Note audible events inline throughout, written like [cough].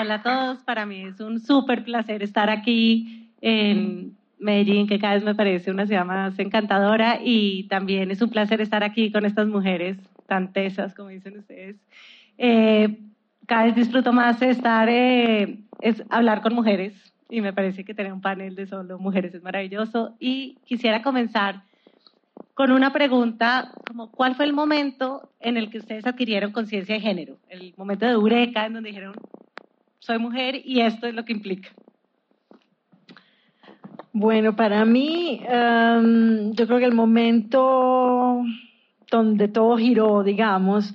Hola a todos, para mí es un súper placer estar aquí en Medellín, que cada vez me parece una ciudad más encantadora y también es un placer estar aquí con estas mujeres tan tesas, como dicen ustedes. Eh, cada vez disfruto más estar, eh, es hablar con mujeres y me parece que tener un panel de solo mujeres es maravilloso y quisiera comenzar con una pregunta como ¿cuál fue el momento en el que ustedes adquirieron conciencia de género? El momento de eureka en donde dijeron soy mujer y esto es lo que implica. Bueno, para mí, um, yo creo que el momento donde todo giró, digamos,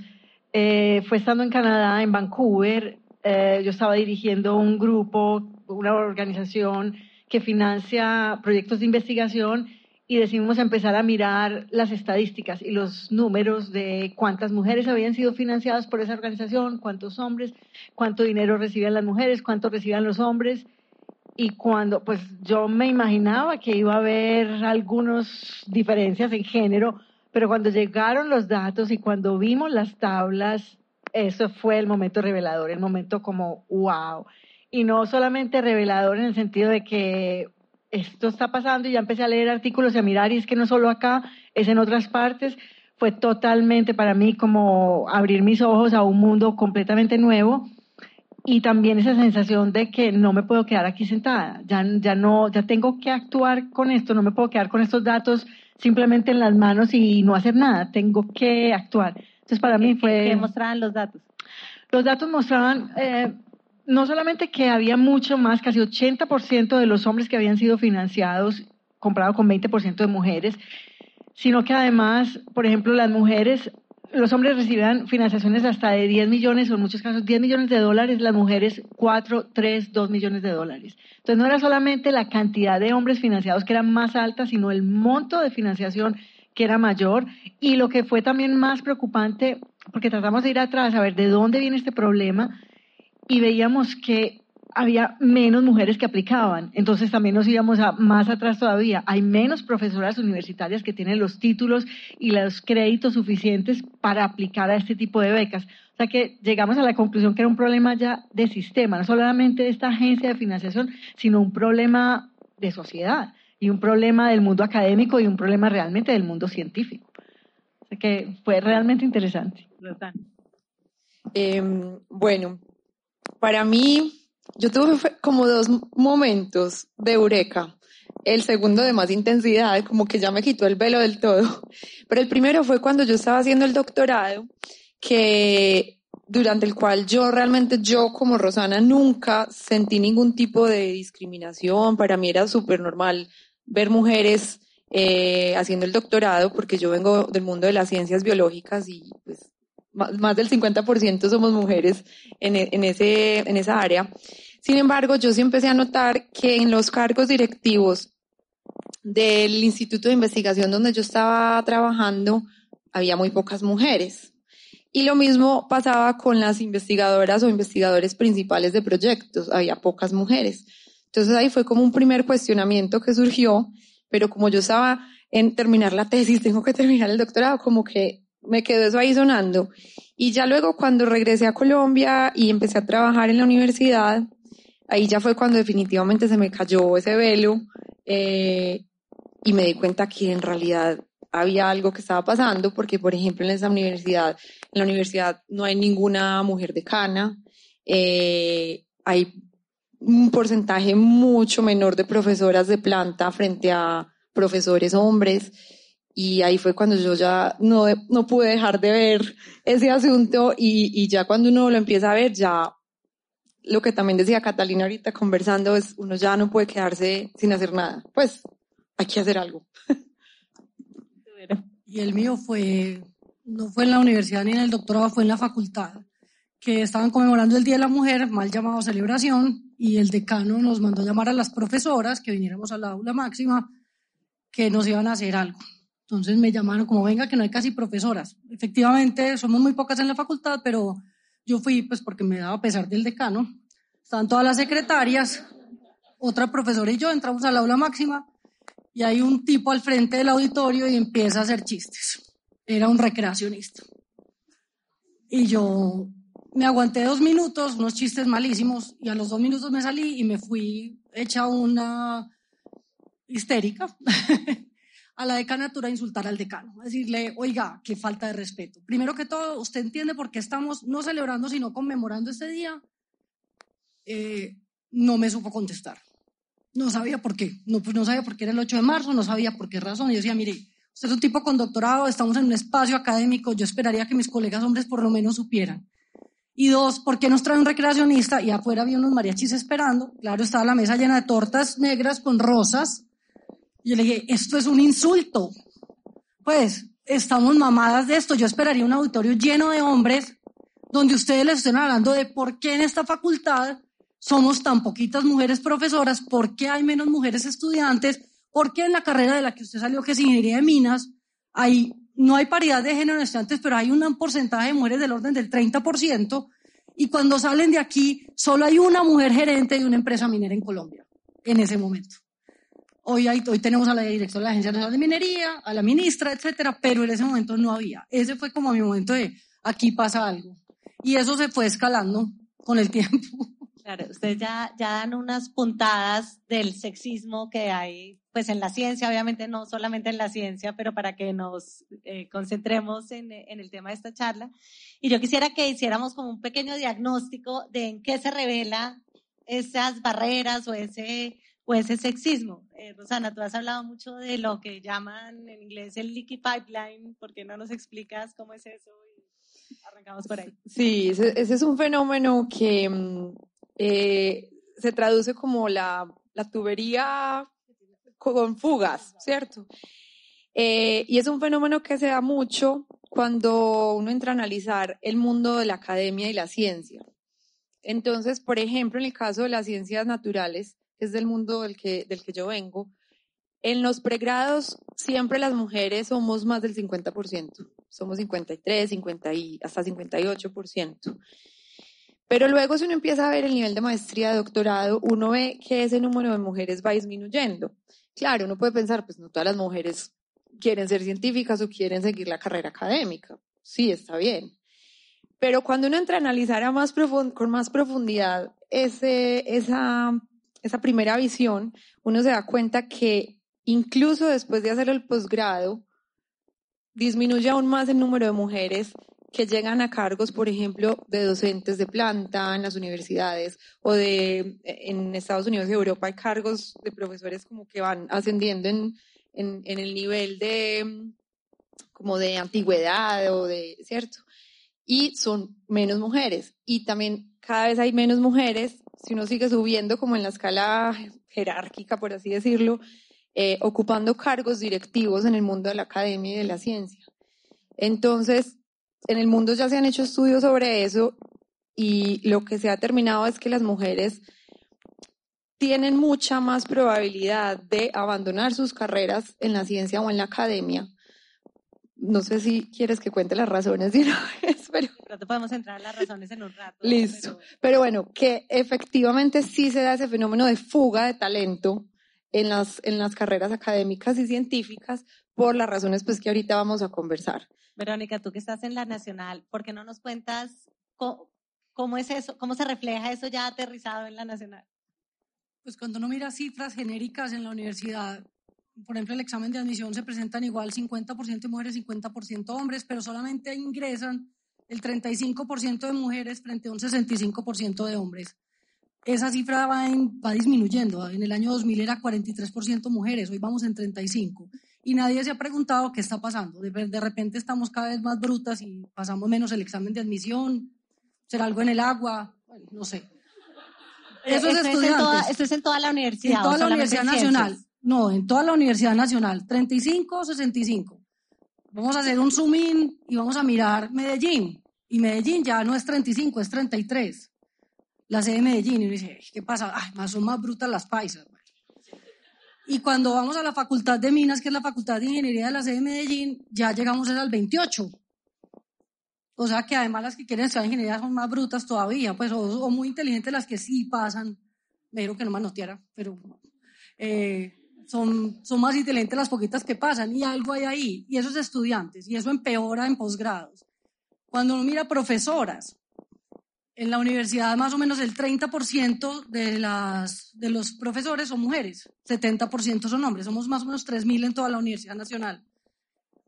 eh, fue estando en Canadá, en Vancouver. Eh, yo estaba dirigiendo un grupo, una organización que financia proyectos de investigación y decidimos empezar a mirar las estadísticas y los números de cuántas mujeres habían sido financiadas por esa organización, cuántos hombres, cuánto dinero recibían las mujeres, cuánto recibían los hombres. Y cuando, pues yo me imaginaba que iba a haber algunas diferencias en género, pero cuando llegaron los datos y cuando vimos las tablas, eso fue el momento revelador, el momento como, wow. Y no solamente revelador en el sentido de que esto está pasando y ya empecé a leer artículos y a mirar y es que no solo acá, es en otras partes. Fue totalmente para mí como abrir mis ojos a un mundo completamente nuevo y también esa sensación de que no me puedo quedar aquí sentada, ya, ya no, ya tengo que actuar con esto, no me puedo quedar con estos datos simplemente en las manos y no hacer nada, tengo que actuar. Entonces para mí fue... ¿Qué mostraban los datos? Los datos mostraban eh, no solamente que había mucho más, casi 80% de los hombres que habían sido financiados, comparado con 20% de mujeres, sino que además, por ejemplo, las mujeres, los hombres recibían financiaciones hasta de 10 millones, o en muchos casos 10 millones de dólares, las mujeres 4, 3, 2 millones de dólares. Entonces no era solamente la cantidad de hombres financiados que era más alta, sino el monto de financiación que era mayor. Y lo que fue también más preocupante, porque tratamos de ir atrás a ver de dónde viene este problema, y veíamos que había menos mujeres que aplicaban. Entonces también nos íbamos a, más atrás todavía. Hay menos profesoras universitarias que tienen los títulos y los créditos suficientes para aplicar a este tipo de becas. O sea que llegamos a la conclusión que era un problema ya de sistema, no solamente de esta agencia de financiación, sino un problema de sociedad y un problema del mundo académico y un problema realmente del mundo científico. O sea que fue realmente interesante. Eh, bueno, para mí, yo tuve como dos momentos de eureka. El segundo de más intensidad, como que ya me quitó el velo del todo. [laughs] Pero el primero fue cuando yo estaba haciendo el doctorado, que durante el cual yo realmente, yo como Rosana, nunca sentí ningún tipo de discriminación. Para mí era súper normal ver mujeres eh, haciendo el doctorado, porque yo vengo del mundo de las ciencias biológicas y pues más del 50% somos mujeres en, en, ese, en esa área. Sin embargo, yo sí empecé a notar que en los cargos directivos del instituto de investigación donde yo estaba trabajando, había muy pocas mujeres. Y lo mismo pasaba con las investigadoras o investigadores principales de proyectos, había pocas mujeres. Entonces ahí fue como un primer cuestionamiento que surgió, pero como yo estaba en terminar la tesis, tengo que terminar el doctorado, como que me quedó eso ahí sonando. Y ya luego cuando regresé a Colombia y empecé a trabajar en la universidad, ahí ya fue cuando definitivamente se me cayó ese velo eh, y me di cuenta que en realidad había algo que estaba pasando, porque por ejemplo en esa universidad, en la universidad no hay ninguna mujer decana, eh, hay un porcentaje mucho menor de profesoras de planta frente a profesores hombres. Y ahí fue cuando yo ya no, no pude dejar de ver ese asunto y, y ya cuando uno lo empieza a ver, ya lo que también decía Catalina ahorita conversando es uno ya no puede quedarse sin hacer nada. Pues hay que hacer algo. [laughs] Y el mío fue, no fue en la universidad ni en el doctorado, fue en la facultad, que estaban conmemorando el Día de la Mujer, mal llamado celebración, y el decano nos mandó llamar a las profesoras que viniéramos a la aula máxima, que nos iban a hacer algo. Entonces me llamaron como, venga, que no hay casi profesoras. Efectivamente, somos muy pocas en la facultad, pero yo fui pues porque me daba pesar del decano. Estaban todas las secretarias, otra profesora y yo entramos al aula máxima y hay un tipo al frente del auditorio y empieza a hacer chistes. Era un recreacionista. Y yo me aguanté dos minutos, unos chistes malísimos, y a los dos minutos me salí y me fui hecha una histérica [laughs] a la decanatura a insultar al decano, a decirle, oiga, qué falta de respeto. Primero que todo, ¿usted entiende por qué estamos no celebrando, sino conmemorando este día? Eh, no me supo contestar. No sabía por qué. No, pues no sabía por qué era el 8 de marzo, no sabía por qué razón. Y yo decía, mire, usted es un tipo con doctorado, estamos en un espacio académico, yo esperaría que mis colegas hombres por lo menos supieran. Y dos, ¿por qué nos trae un recreacionista? Y afuera había unos mariachis esperando. Claro, estaba la mesa llena de tortas negras con rosas. Yo le dije, esto es un insulto. Pues, estamos mamadas de esto. Yo esperaría un auditorio lleno de hombres donde ustedes les estén hablando de por qué en esta facultad somos tan poquitas mujeres profesoras, por qué hay menos mujeres estudiantes, por qué en la carrera de la que usted salió, que es ingeniería de minas, hay no hay paridad de género en estudiantes, pero hay un porcentaje de mujeres del orden del 30%, y cuando salen de aquí, solo hay una mujer gerente de una empresa minera en Colombia, en ese momento. Hoy, hay, hoy tenemos a la directora de la Agencia Nacional de Minería, a la ministra, etcétera, pero en ese momento no había. Ese fue como mi momento de aquí pasa algo. Y eso se fue escalando con el tiempo. [laughs] Claro, ustedes ya, ya dan unas puntadas del sexismo que hay, pues en la ciencia, obviamente no solamente en la ciencia, pero para que nos eh, concentremos en, en, el tema de esta charla. Y yo quisiera que hiciéramos como un pequeño diagnóstico de en qué se revela esas barreras o ese, o ese sexismo. Eh, Rosana, tú has hablado mucho de lo que llaman en inglés el leaky pipeline, ¿por qué no nos explicas cómo es eso? Y arrancamos por ahí. Sí, ese, ese es un fenómeno que mm, eh, se traduce como la, la, tubería con fugas, ¿cierto? Eh, y es un fenómeno que se da mucho cuando uno entra a analizar el mundo de la academia y la ciencia. Entonces, por ejemplo, en el caso de las ciencias naturales, es del mundo del que, del que yo vengo, en los pregrados siempre las mujeres somos más del 50%, somos 53, 50 y hasta 58%. Pero luego si uno empieza a ver el nivel de maestría, de doctorado, uno ve que ese número de mujeres va disminuyendo. Claro, uno puede pensar, pues no todas las mujeres quieren ser científicas o quieren seguir la carrera académica. Sí, está bien. Pero cuando uno entra a analizar a más con más profundidad ese, esa, esa primera visión, uno se da cuenta que incluso después de hacer el posgrado, disminuye aún más el número de mujeres que llegan a cargos, por ejemplo, de docentes de planta en las universidades o de en Estados Unidos y Europa hay cargos de profesores como que van ascendiendo en, en, en el nivel de como de antigüedad o de, ¿cierto? Y son menos mujeres. Y también cada vez hay menos mujeres, si uno sigue subiendo como en la escala jerárquica, por así decirlo, eh, ocupando cargos directivos en el mundo de la academia y de la ciencia. Entonces, en el mundo ya se han hecho estudios sobre eso y lo que se ha determinado es que las mujeres tienen mucha más probabilidad de abandonar sus carreras en la ciencia o en la academia. No sé si quieres que cuente las razones de una [laughs] vez, pero... Pronto podemos entrar en las razones en un rato. Listo. Pero... pero bueno, que efectivamente sí se da ese fenómeno de fuga de talento en las, en las carreras académicas y científicas por las razones pues que ahorita vamos a conversar. Verónica, tú que estás en la Nacional, ¿por qué no nos cuentas cómo, cómo, es eso, cómo se refleja eso ya aterrizado en la Nacional? Pues cuando uno mira cifras genéricas en la universidad, por ejemplo, el examen de admisión se presentan igual 50% de mujeres, 50% hombres, pero solamente ingresan el 35% de mujeres frente a un 65% de hombres. Esa cifra va, en, va disminuyendo. En el año 2000 era 43% mujeres, hoy vamos en 35% y nadie se ha preguntado qué está pasando. De, de, repente estamos cada vez más brutas y pasamos menos el examen de admisión, será algo en el agua, bueno, no sé. Esos esto, es en toda, esto es en toda la universidad. En toda la Universidad Nacional. No, en toda la Universidad Nacional. 35 o 65. Vamos a hacer un zoom in y vamos a mirar Medellín. Y Medellín ya no es 35, es 33. La sede de Medellín. Y uno dice, "Ay, ¿qué pasa? Ay, más son más brutas las paisas. man". Y cuando vamos a la Facultad de Minas, que es la Facultad de Ingeniería de la sede de Medellín, ya llegamos al 28. O sea que además las que quieren estudiar ingeniería son más brutas todavía, pues, o, o muy inteligentes las que sí pasan. Me dijeron que no manoteara, pero eh, son, son más inteligentes las poquitas que pasan y algo hay ahí. Y esos estudiantes, y eso empeora en posgrados. Cuando uno mira profesoras, en la universidad más o menos el 30% de, las, de los profesores son mujeres, 70% son hombres, somos más o menos 3.000 en toda la Universidad Nacional.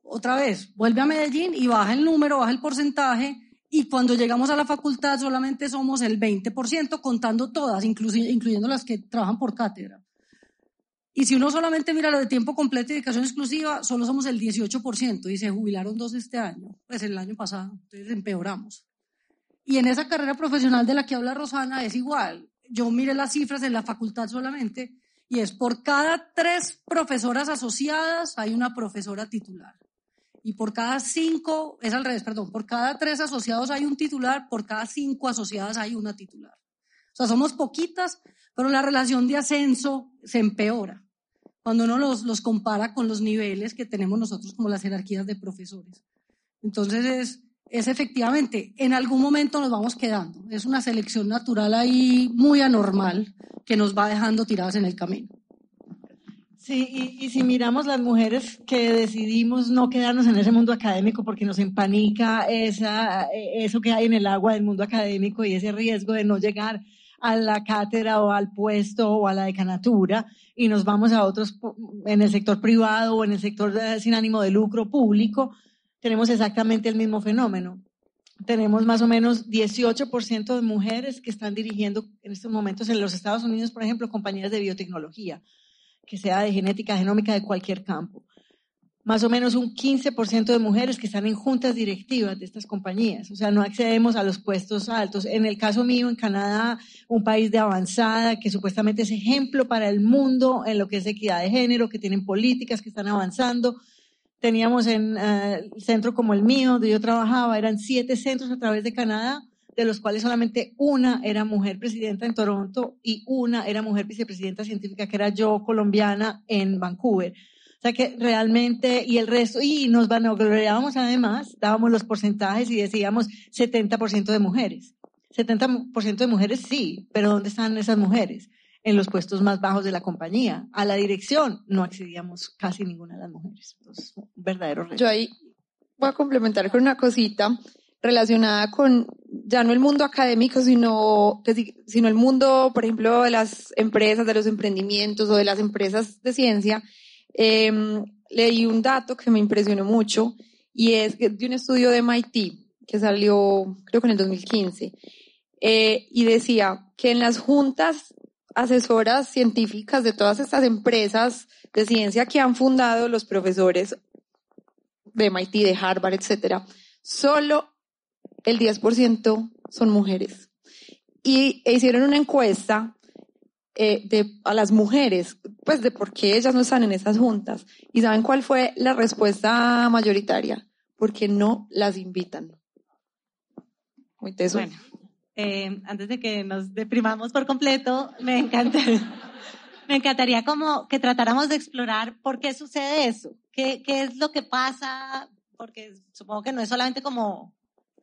Otra vez, vuelve a Medellín y baja el número, baja el porcentaje, y cuando llegamos a la facultad solamente somos el 20%, contando todas, incluyendo las que trabajan por cátedra. Y si uno solamente mira lo de tiempo completo y dedicación exclusiva, solo somos el 18%, y se jubilaron dos este año, pues el año pasado, entonces empeoramos. Y en esa carrera profesional de la que habla Rosana es igual. Yo miré las cifras en la facultad solamente y es por cada tres profesoras asociadas hay una profesora titular. Y por cada cinco, es al revés, perdón, por cada tres asociados hay un titular, por cada cinco asociadas hay una titular. O sea, somos poquitas, pero la relación de ascenso se empeora cuando uno los, los compara con los niveles que tenemos nosotros como las jerarquías de profesores. Entonces es, es efectivamente, en algún momento nos vamos quedando. Es una selección natural ahí muy anormal que nos va dejando tiradas en el camino. Sí, y, y si miramos las mujeres que decidimos no quedarnos en ese mundo académico porque nos empanica esa, eh, eso que hay en el agua del mundo académico y ese riesgo de no llegar a la cátedra o al puesto o a la decanatura y nos vamos a otros en el sector privado o en el sector eh, sin ánimo de lucro público, tenemos exactamente el mismo fenómeno. Tenemos más o menos 18% de mujeres que están dirigiendo en estos momentos en los Estados Unidos, por ejemplo, compañías de biotecnología que sea de genética, genómica, de cualquier campo. Más o menos un 15% de mujeres que están en juntas directivas de estas compañías. O sea, no accedemos a los puestos altos. En el caso mío, en Canadá, un país de avanzada, que supuestamente es ejemplo para el mundo en lo que es equidad de género, que tienen políticas que están avanzando. Teníamos en el centro como el mío, donde yo trabajaba, eran siete centros a través de Canadá, de los cuales solamente una era mujer presidenta en Toronto y una era mujer vicepresidenta científica, que era yo, colombiana, en Vancouver. Sea que realmente, y el resto, y nos vanagloriábamos además, dábamos los porcentajes y decíamos 70% de mujeres. 70% de mujeres sí, pero ¿dónde están esas mujeres? En los puestos más bajos de la compañía. A la dirección no accedíamos casi ninguna de las mujeres. Entonces, un verdadero reto. Yo ahí voy a complementar con una cosita relacionada con ya no el mundo académico, sino, que si- sino el mundo, por ejemplo, de las empresas, de los emprendimientos o de las empresas de ciencia. Eh, leí un dato que me impresionó mucho y es de un estudio de MIT que salió creo que en el 2015 eh, y decía que en las juntas asesoras científicas de todas estas empresas de ciencia que han fundado los profesores de MIT, de Harvard, etcétera, solo el 10% son mujeres. Y hicieron una encuesta eh, de, a las mujeres, pues de por qué ellas no están en esas juntas. ¿Y saben cuál fue la respuesta mayoritaria? Porque no las invitan. Muy. Bueno, eh, antes de que nos deprimamos por completo, me encanta, [laughs] me encantaría como que tratáramos de explorar por qué sucede eso, qué, qué es lo que pasa, porque supongo que no es solamente como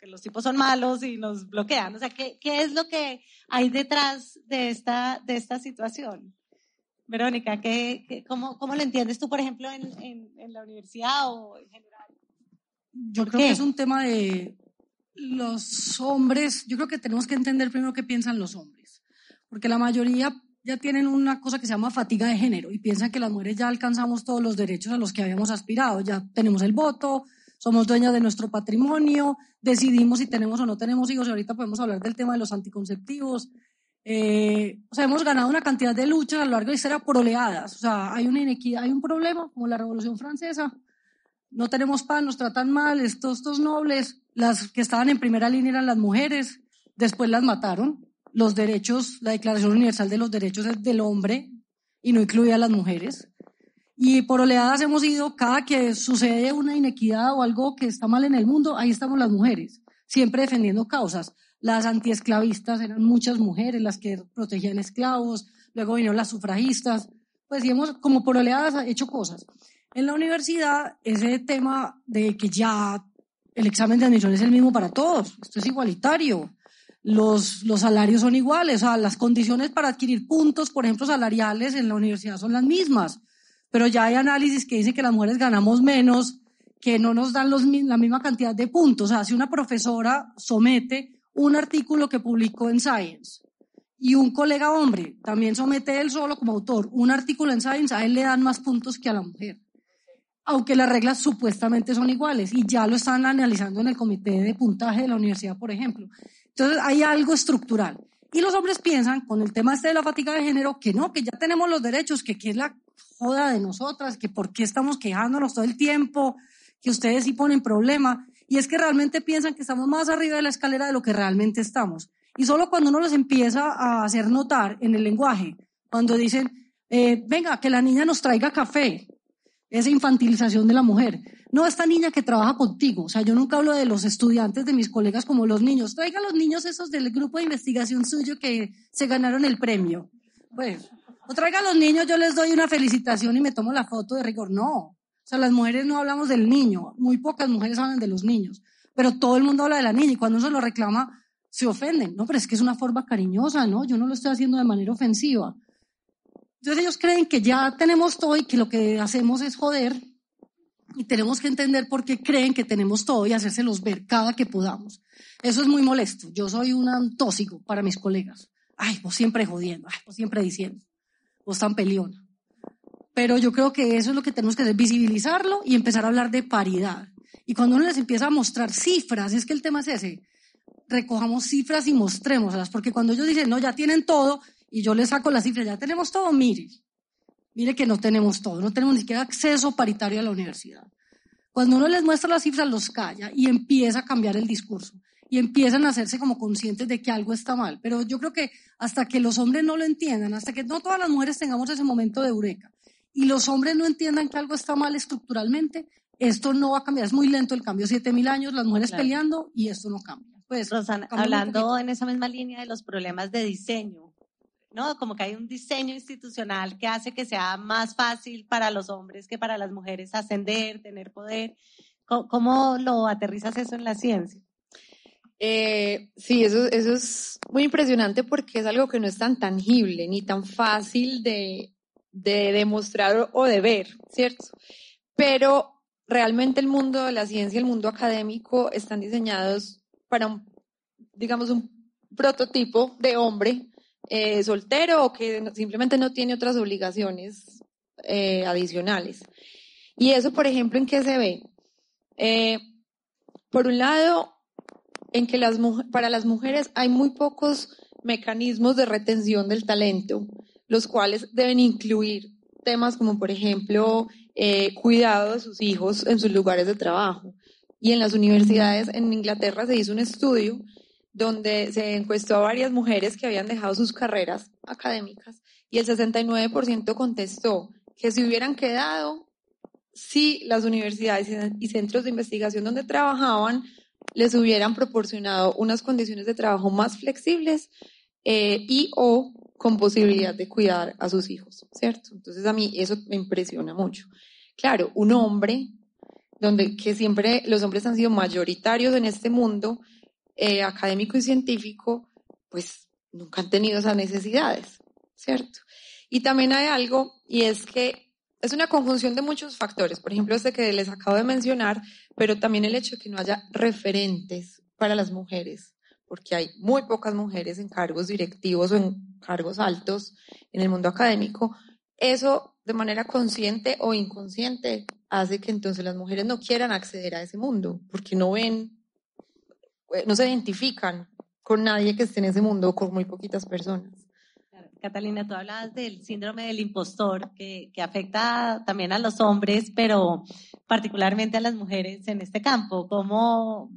que los tipos son malos y nos bloquean, o sea, qué, qué es lo que hay detrás de esta, de esta situación. Verónica, ¿qué, qué- cómo, ¿cómo lo entiendes tú, por ejemplo, en, en, en la universidad o en general? Yo ¿Por creo qué? que es un tema de los hombres. Yo creo que tenemos que entender primero qué piensan los hombres. Porque la mayoría ya tienen una cosa que se llama fatiga de género y piensan que las mujeres ya alcanzamos todos los derechos a los que habíamos aspirado. Ya tenemos el voto, somos dueñas de nuestro patrimonio, decidimos si tenemos o no tenemos hijos y ahorita podemos hablar del tema de los anticonceptivos. Eh, o sea, hemos ganado una cantidad de luchas a lo largo de la historia por oleadas. O sea, hay una inequidad, hay un problema como la Revolución Francesa. No tenemos pan, nos tratan mal, estos, estos nobles, las que estaban en primera línea eran las mujeres, después las mataron, los derechos, la Declaración Universal de los Derechos del hombre y no incluye a las mujeres. Y por oleadas hemos ido, cada que sucede una inequidad o algo que está mal en el mundo, ahí estamos las mujeres, siempre defendiendo causas. Las antiesclavistas eran muchas mujeres las que protegían esclavos, luego vinieron las sufragistas, pues hemos como por oleadas hecho cosas. En la universidad, ese tema de que ya el examen de admisión es el mismo para todos, esto es igualitario, los, los salarios son iguales, o las condiciones para adquirir puntos, por ejemplo, salariales en la universidad son las mismas, pero ya hay análisis que dicen que las mujeres ganamos menos, que no nos dan la misma cantidad de puntos. O sea, si una profesora somete un artículo que publicó en Science y un colega hombre también somete él solo como autor un artículo en Science, a él le dan más puntos que a la mujer aunque las reglas supuestamente son iguales y ya lo están analizando en el comité de puntaje de la universidad, por ejemplo. Entonces hay algo estructural. Y los hombres piensan, con el tema este de la fatiga de género, que no, que ya tenemos los derechos, que, que es la joda de nosotras, que por qué estamos quejándonos todo el tiempo, que ustedes sí ponen problema. Y es que realmente piensan que estamos más arriba de la escalera de lo que realmente estamos. Y solo cuando uno los empieza a hacer notar en el lenguaje, cuando dicen, eh, venga, que la niña nos traiga café, esa infantilización de la mujer. No, esta niña que trabaja contigo. O sea, yo nunca hablo de los estudiantes, de mis colegas como los niños. Traiga a los niños esos del grupo de investigación suyo que se ganaron el premio. Pues, o traiga a los niños, yo les doy una felicitación y me tomo la foto de rigor. No. O sea, las mujeres no hablamos del niño. Muy pocas mujeres hablan de los niños. Pero todo el mundo habla de la niña y cuando uno se lo reclama, se ofenden. No, pero es que es una forma cariñosa, ¿no? Yo no lo estoy haciendo de manera ofensiva. Entonces ellos creen que ya tenemos todo y que lo que hacemos es joder y tenemos que entender por qué creen que tenemos todo y hacérselos ver cada que podamos. Eso es muy molesto. Yo soy un tóxico para mis colegas. Ay, vos siempre jodiendo, ay, siempre diciendo, vos tan peleona. Pero yo creo que eso es lo que tenemos que hacer, visibilizarlo y empezar a hablar de paridad. Y cuando uno les empieza a mostrar cifras, es que el tema es ese, recojamos cifras y mostrémoslas, porque cuando ellos dicen, no, ya tienen todo, y yo le saco la cifra, ya tenemos todo, mire, mire que no tenemos todo, no tenemos ni siquiera acceso paritario a la universidad. Cuando uno les muestra las cifras, los calla y empieza a cambiar el discurso y empiezan a hacerse como conscientes de que algo está mal. Pero yo creo que hasta que los hombres no lo entiendan, hasta que no todas las mujeres tengamos ese momento de eureka y los hombres no entiendan que algo está mal estructuralmente, esto no va a cambiar. Es muy lento el cambio, siete mil años, las mujeres peleando y esto no cambia. Pues, Rosana, hablando en esa misma línea de los problemas de diseño, ¿no? Como que hay un diseño institucional que hace que sea más fácil para los hombres que para las mujeres ascender, tener poder. ¿Cómo, lo aterrizas eso en la ciencia? Eh, sí, eso, es muy impresionante porque es algo que no es tan tangible ni tan fácil de, de demostrar o de ver, ¿cierto? Pero realmente el mundo de la ciencia, el mundo académico están diseñados para un, digamos, un prototipo de hombre eh, soltero o que simplemente no tiene otras obligaciones eh, adicionales. Y eso, por ejemplo, ¿en qué se ve? Eh, por un lado, en que para las mujeres hay muy pocos mecanismos de retención del talento, los cuales deben incluir temas como, por ejemplo, cuidado de sus hijos en sus lugares de trabajo. Y en las universidades en Inglaterra se hizo un estudio donde se encuestó a varias mujeres que habían dejado sus carreras académicas y el 69% contestó que si hubieran quedado, si las universidades y centros de investigación donde trabajaban les hubieran proporcionado unas condiciones de trabajo más flexibles eh, y o con posibilidad de cuidar a sus hijos, ¿cierto? Entonces a mí eso me impresiona mucho. Claro, un hombre, donde que siempre los hombres han sido mayoritarios en este mundo, eh, académico y científico, pues nunca han tenido esas necesidades, ¿cierto? Y también hay algo, y es que es una conjunción de muchos factores, por ejemplo, este que les acabo de mencionar, pero también el hecho de que no haya referentes para las mujeres, porque hay muy pocas mujeres en cargos directivos o en cargos altos en el mundo académico, eso de manera consciente o inconsciente hace que entonces las mujeres no quieran acceder a ese mundo, porque no ven eh, no se identifican con nadie que esté en ese mundo, con muy poquitas personas. Catalina, tú hablabas del síndrome del impostor que, que, afecta también a los hombres, pero particularmente a las mujeres en este campo. ¿Cómo,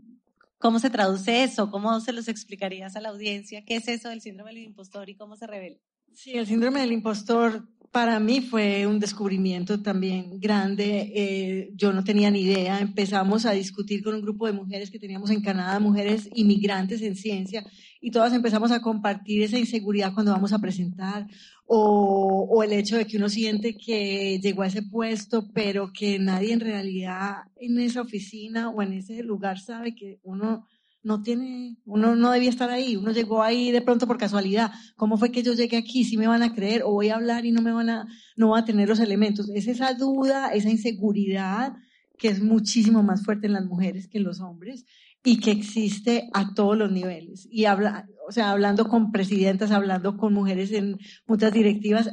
¿Cómo se traduce eso? ¿Cómo se los explicarías a la audiencia? ¿Qué es eso del síndrome del impostor y cómo se revela? Sí, el síndrome del impostor para mí fue un descubrimiento también grande. Eh, yo no tenía ni idea. Empezamos a discutir con un grupo de mujeres que teníamos en Canadá, mujeres inmigrantes en ciencia, y todas empezamos a compartir esa inseguridad cuando vamos a presentar o, el hecho de que uno siente que llegó a ese puesto, pero que nadie en realidad en esa oficina o en ese lugar sabe que uno no tiene, uno no debía estar ahí, uno llegó ahí de pronto por casualidad. ¿Cómo fue que yo llegué aquí? ¿Si me van a creer o voy a hablar y no me van a, no va a tener los elementos? Es esa duda, esa inseguridad que es muchísimo más fuerte en las mujeres que en los hombres y que existe a todos los niveles. Y habla, o sea, hablando con presidentas, hablando con mujeres en muchas directivas,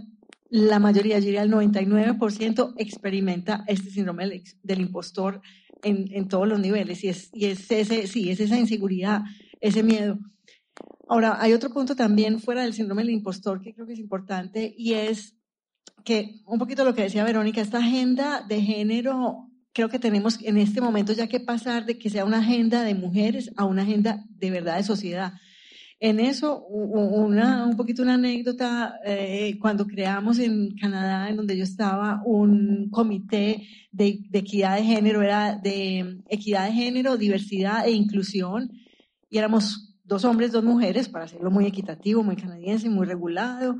la mayoría, yo diría el 99% experimenta este síndrome del, del impostor en, en, todos los niveles y es, y es ese, sí, es esa inseguridad, ese miedo. Ahora, hay otro punto también fuera del síndrome del impostor que creo que es importante y es que un poquito lo que decía Verónica, esta agenda de género, creo que tenemos en este momento ya que pasar de que sea una agenda de mujeres a una agenda de verdad de sociedad. En eso, una, un poquito una anécdota, eh, cuando creamos en Canadá, en donde yo estaba, un comité de, de, equidad de género, era de equidad de género, diversidad e inclusión, y éramos dos hombres, dos mujeres, para hacerlo muy equitativo, muy canadiense, muy regulado.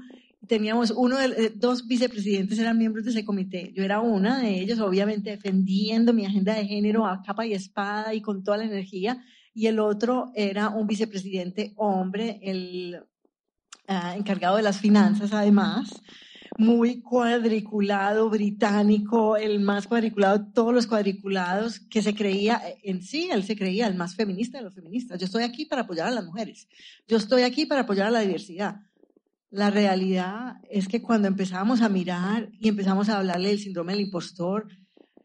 Teníamos uno de, dos vicepresidentes eran miembros de ese comité. Yo era una de ellos, obviamente defendiendo mi agenda de género a capa y espada y con toda la energía y el otro era un vicepresidente hombre, el uh, encargado de las finanzas además, muy cuadriculado, británico, el más cuadriculado todos los cuadriculados, que se creía, en sí, él se creía el más feminista de los feministas. Yo estoy aquí para apoyar a las mujeres, yo estoy aquí para apoyar a la diversidad. La realidad es que cuando empezamos a mirar y empezamos a hablarle del síndrome del impostor,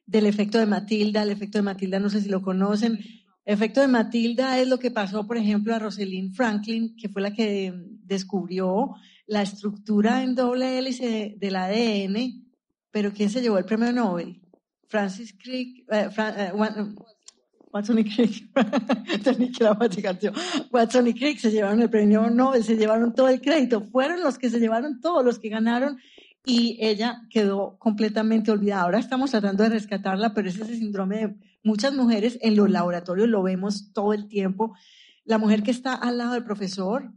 del efecto de Matilda, el efecto de Matilda, no sé si lo conocen, efecto de Matilda es lo que pasó, por ejemplo, a Rosalind Franklin, que fue la que descubrió la estructura en doble hélice del ADN, pero ¿quién se llevó el premio Nobel? Francis Crick, eh, Fran, eh, Watson y Crick, [laughs] Watson y Crick se llevaron el premio Nobel, se llevaron todo el crédito, fueron los que se llevaron todos, los que ganaron y ella quedó completamente olvidada. Ahora estamos tratando de rescatarla, pero es ese síndrome de muchas mujeres en los laboratorios, lo vemos todo el tiempo. La mujer que está al lado del profesor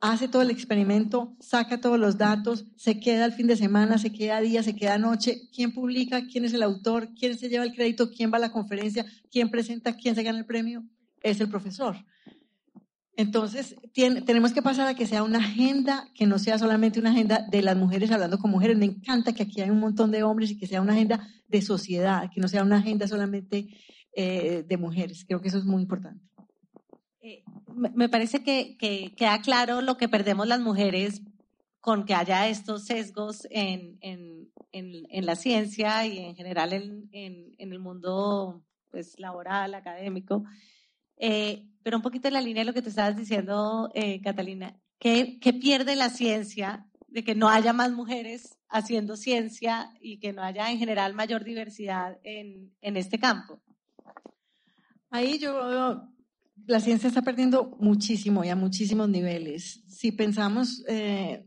hace todo el experimento, saca todos los datos, se queda el fin de semana, se queda día, se queda noche. ¿Quién publica? ¿Quién es el autor? ¿Quién se lleva el crédito? ¿Quién va a la conferencia? ¿Quién presenta? ¿Quién se gana el premio? Es el profesor. Entonces, tenemos que pasar a que sea una agenda que no sea solamente una agenda de las mujeres hablando con mujeres. Me encanta que aquí hay un montón de hombres y que sea una agenda de sociedad, que no sea una agenda solamente eh, de mujeres. Creo que eso es muy importante. Me parece que, que, queda claro lo que perdemos las mujeres con que haya estos sesgos en, la ciencia y en general en, el mundo pues, laboral, académico. Eh, pero un poquito en la línea de lo que tú estabas diciendo, eh, Catalina, ¿qué, ¿qué, pierde la ciencia de que no haya más mujeres haciendo ciencia y que no haya en general mayor diversidad en, en este campo? Ahí yo la ciencia está perdiendo muchísimo y a muchísimos niveles. Si pensamos, eh,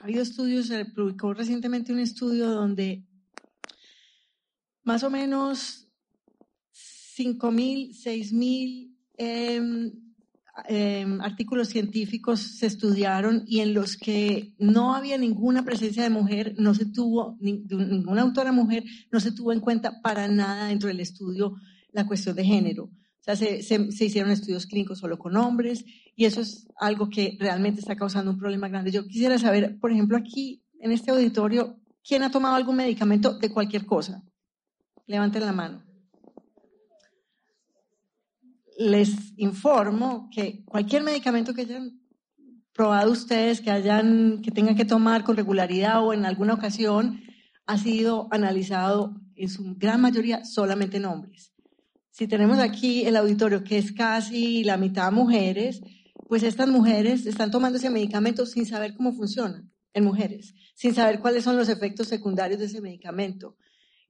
ha habido estudios, se publicó recientemente un estudio donde más o menos 5.000, 6.000 eh, eh, artículos científicos se estudiaron y en los que no había ninguna presencia de mujer, no se tuvo, ni, ninguna autora mujer, no se tuvo en cuenta para nada dentro del estudio la cuestión de género. O sea, se, se, hicieron estudios clínicos solo con hombres y eso es algo que realmente está causando un problema grande. Yo quisiera saber, por ejemplo, aquí en este auditorio, ¿quién ha tomado algún medicamento de cualquier cosa? Levanten la mano les informo que cualquier medicamento que hayan probado ustedes, que hayan, que tengan que tomar con regularidad o en alguna ocasión, ha sido analizado en su gran mayoría solamente en hombres. Si tenemos aquí el auditorio que es casi la mitad mujeres, pues estas mujeres están tomando ese medicamento sin saber cómo funciona en mujeres, sin saber cuáles son los efectos secundarios de ese medicamento.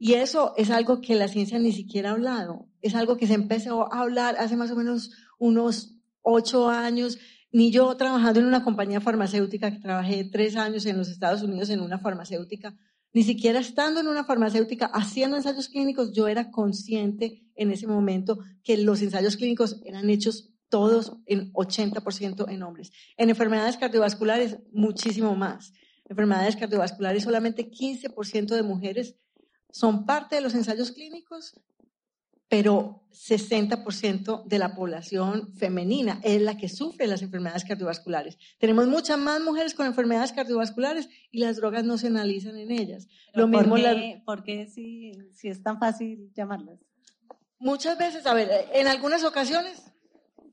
Y eso es algo que la ciencia ni siquiera ha hablado. Es algo que se empezó a hablar hace más o menos unos ocho años. Ni yo trabajando en una compañía farmacéutica, que trabajé tres años en los Estados Unidos en una farmacéutica, ni siquiera estando en una farmacéutica haciendo ensayos clínicos, yo era consciente en ese momento que los ensayos clínicos eran hechos todos en 80% en hombres. En enfermedades cardiovasculares, muchísimo más. Enfermedades cardiovasculares, solamente 15% de mujeres son parte de los ensayos clínicos, pero 60% de la población femenina es la que sufre las enfermedades cardiovasculares. Tenemos muchas más mujeres con enfermedades cardiovasculares y las drogas no se analizan en ellas. Lo mismo ¿Por qué, ¿por qué si, si es tan fácil llamarlas? Muchas veces, a ver, en algunas ocasiones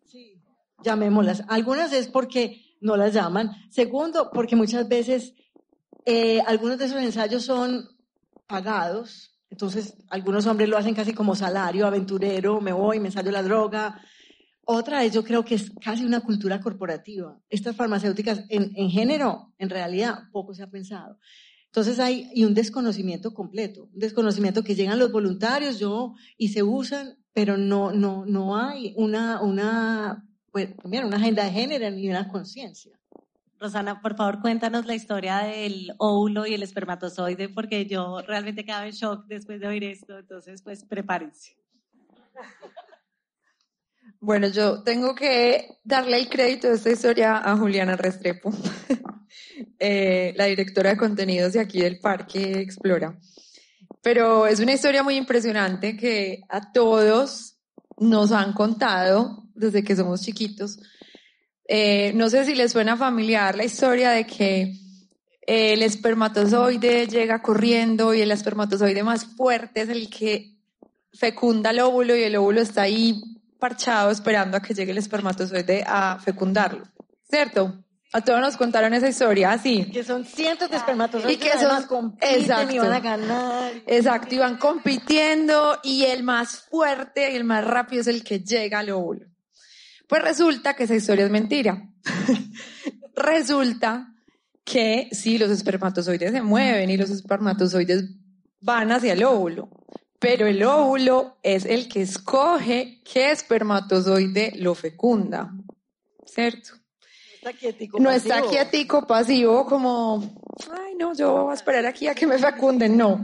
Sí. Llamémoslas. Algunas es porque no las llaman. Segundo, porque muchas veces eh, algunos de esos ensayos son pagados. Entonces, algunos hombres lo hacen casi como salario, aventurero, me voy, me ensayo la droga. Otra es, yo creo que es casi una cultura corporativa. Estas farmacéuticas, en, en género, en realidad, poco se ha pensado. Entonces hay y un desconocimiento completo, un desconocimiento que llegan los voluntarios, yo, y se usan pero no, no, no hay una, una, pues, una agenda de género ni una conciencia. Rosana, por favor, cuéntanos la historia del óvulo y el espermatozoide, porque yo realmente quedaba en shock después de oír esto, entonces, pues prepárense. Bueno, yo tengo que darle el crédito de esta historia a Juliana Restrepo, [laughs] eh, la directora de contenidos de aquí del Parque Explora. Pero es una historia muy impresionante que a todos nos han contado desde que somos chiquitos. Eh, no sé si les suena familiar la historia de que el espermatozoide llega corriendo y el espermatozoide más fuerte es el que fecunda el óvulo y el óvulo está ahí parchado esperando a que llegue el espermatozoide a fecundarlo. ¿Cierto? A todos nos contaron esa historia, sí. Que son cientos de espermatozoides y que son, compiten exacto, y van a ganar. Exacto, y van compitiendo y el más fuerte y el más rápido es el que llega al óvulo. Pues resulta que esa historia es mentira. [laughs] resulta que sí, los espermatozoides se mueven y los espermatozoides van hacia el óvulo, pero el óvulo es el que escoge qué espermatozoide lo fecunda, ¿cierto? está quietico no está quietico, pasivo, como, ay, no, yo voy a esperar aquí a que me fecunden, no.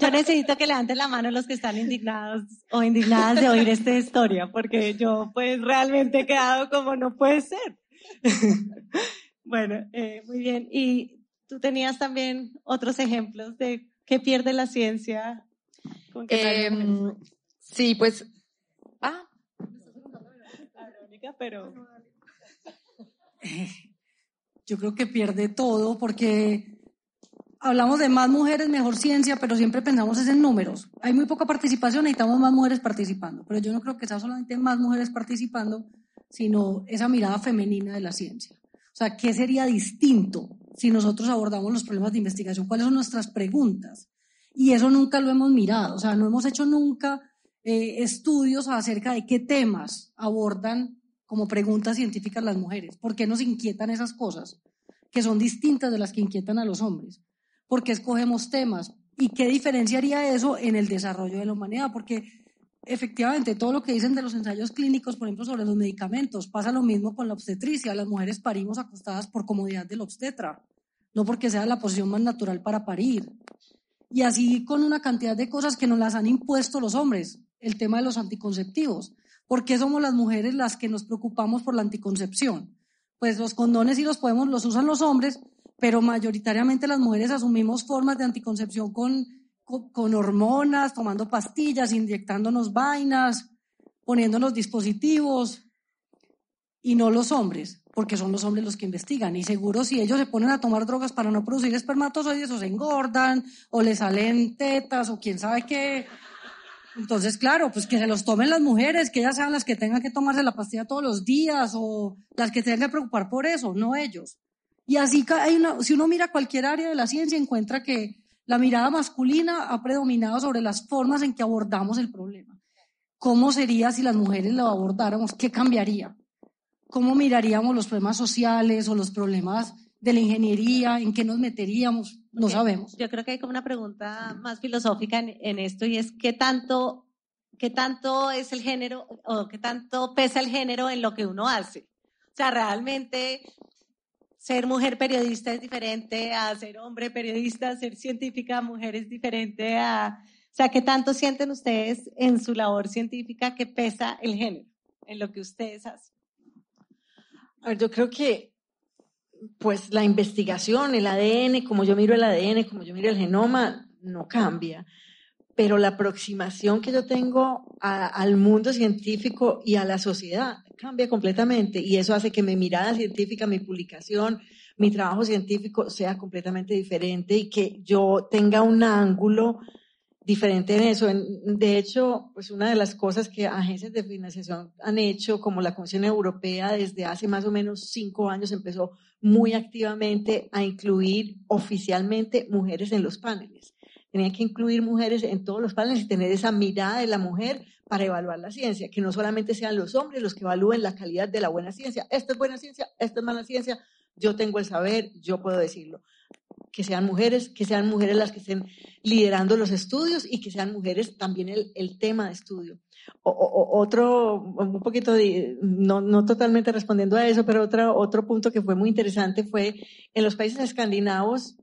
yo, necesito que levanten la mano los que están indignados o indignadas de oír esta historia, porque yo pues realmente he quedado como no puede ser. [laughs] bueno, eh, muy bien. Y tú tenías también otros ejemplos de qué pierde la ciencia. Con em, sí, pues, ah. pero yo creo que pierde todo porque hablamos de más mujeres, mejor ciencia, pero siempre pensamos en números. Hay muy poca participación, necesitamos más mujeres participando, pero yo no creo que sea solamente más mujeres participando, sino esa mirada femenina de la ciencia. O sea, ¿qué sería distinto si nosotros abordamos los problemas de investigación? ¿Cuáles son nuestras preguntas? Y eso nunca lo hemos mirado, o sea, no hemos hecho nunca eh, estudios acerca de qué temas abordan como preguntas científicas las mujeres. ¿Por qué nos inquietan esas cosas que son distintas de las que inquietan a los hombres? ¿Por qué escogemos temas? ¿Y qué diferenciaría eso en el desarrollo de la humanidad? Porque efectivamente todo lo que dicen de los ensayos clínicos, por ejemplo, sobre los medicamentos, pasa lo mismo con la obstetricia. Las mujeres parimos acostadas por comodidad del obstetra, no porque sea la posición más natural para parir. Y así con una cantidad de cosas que nos las han impuesto los hombres. El tema de los anticonceptivos. ¿Por qué somos las mujeres las que nos preocupamos por la anticoncepción? Pues los condones sí los podemos, los usan los hombres, pero mayoritariamente las mujeres asumimos formas de anticoncepción con, con, hormonas, tomando pastillas, inyectándonos vainas, poniéndonos dispositivos, y no los hombres, porque son los hombres los que investigan. Y seguro si ellos se ponen a tomar drogas para no producir espermatozoides, o se engordan, o les salen tetas, o quién sabe qué, entonces, claro, pues que se los tomen las mujeres, que ellas sean las que tengan que tomarse la pastilla todos los días o las que tengan que preocupar por eso, no ellos. Y así hay si uno mira cualquier área de la ciencia, encuentra que la mirada masculina ha predominado sobre las formas en que abordamos el problema. ¿Cómo sería si las mujeres lo abordáramos? ¿Qué cambiaría? ¿Cómo miraríamos los problemas sociales o los problemas de la ingeniería? ¿En qué nos meteríamos? No sabemos. Yo creo que hay como una pregunta más filosófica en, en esto y es qué tanto, qué tanto es el género o qué tanto pesa el género en lo que uno hace. O sea, realmente ser mujer periodista es diferente a ser hombre periodista, ser científica mujer es diferente a... O sea, ¿qué tanto sienten ustedes en su labor científica que pesa el género en lo que ustedes hacen? A ver, yo creo que pues la investigación, el ADN, como yo miro el ADN, como yo miro el genoma, no cambia. Pero la aproximación que yo tengo al mundo científico y a la sociedad cambia completamente. Y eso hace que mi mirada científica, mi publicación, mi trabajo científico sea completamente diferente y que yo tenga un ángulo diferente en eso. De hecho, pues una de las cosas que agencias de financiación han hecho, como la Comisión Europea, desde hace más o menos cinco años empezó muy activamente a incluir oficialmente mujeres en los paneles. Tenían que incluir mujeres en todos los paneles y tener esa mirada de la mujer para evaluar la ciencia, que no solamente sean los hombres los que evalúen la calidad de la buena ciencia. Esta es buena ciencia, esta es mala ciencia, yo tengo el saber, yo puedo decirlo que sean mujeres, que sean mujeres las que estén liderando los estudios y que sean mujeres también el, el tema de estudio. O, o- otro, un poquito, de- no, no totalmente respondiendo a eso, pero otro, otro punto que fue muy interesante fue en los países escandinavos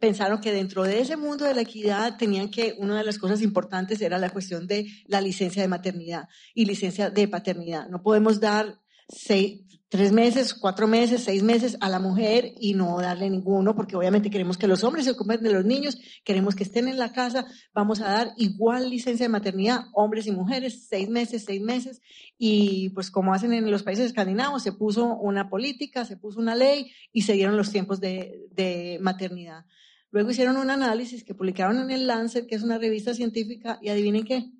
pensaron que dentro de ese mundo de la equidad tenían que, una de las cosas importantes era la cuestión de la licencia de maternidad y licencia de paternidad. No podemos dar seis, tres meses, cuatro meses, seis meses a la mujer y no darle ninguno, porque obviamente queremos que los hombres se ocupen de los niños, queremos que estén en la casa, vamos a dar igual licencia de maternidad, hombres y mujeres, seis meses, seis meses, y pues como hacen en los países escandinavos, se puso una política, se puso una ley y se dieron los tiempos de, de maternidad. Luego hicieron un análisis que publicaron en el Lancet, que es una revista científica, y adivinen qué,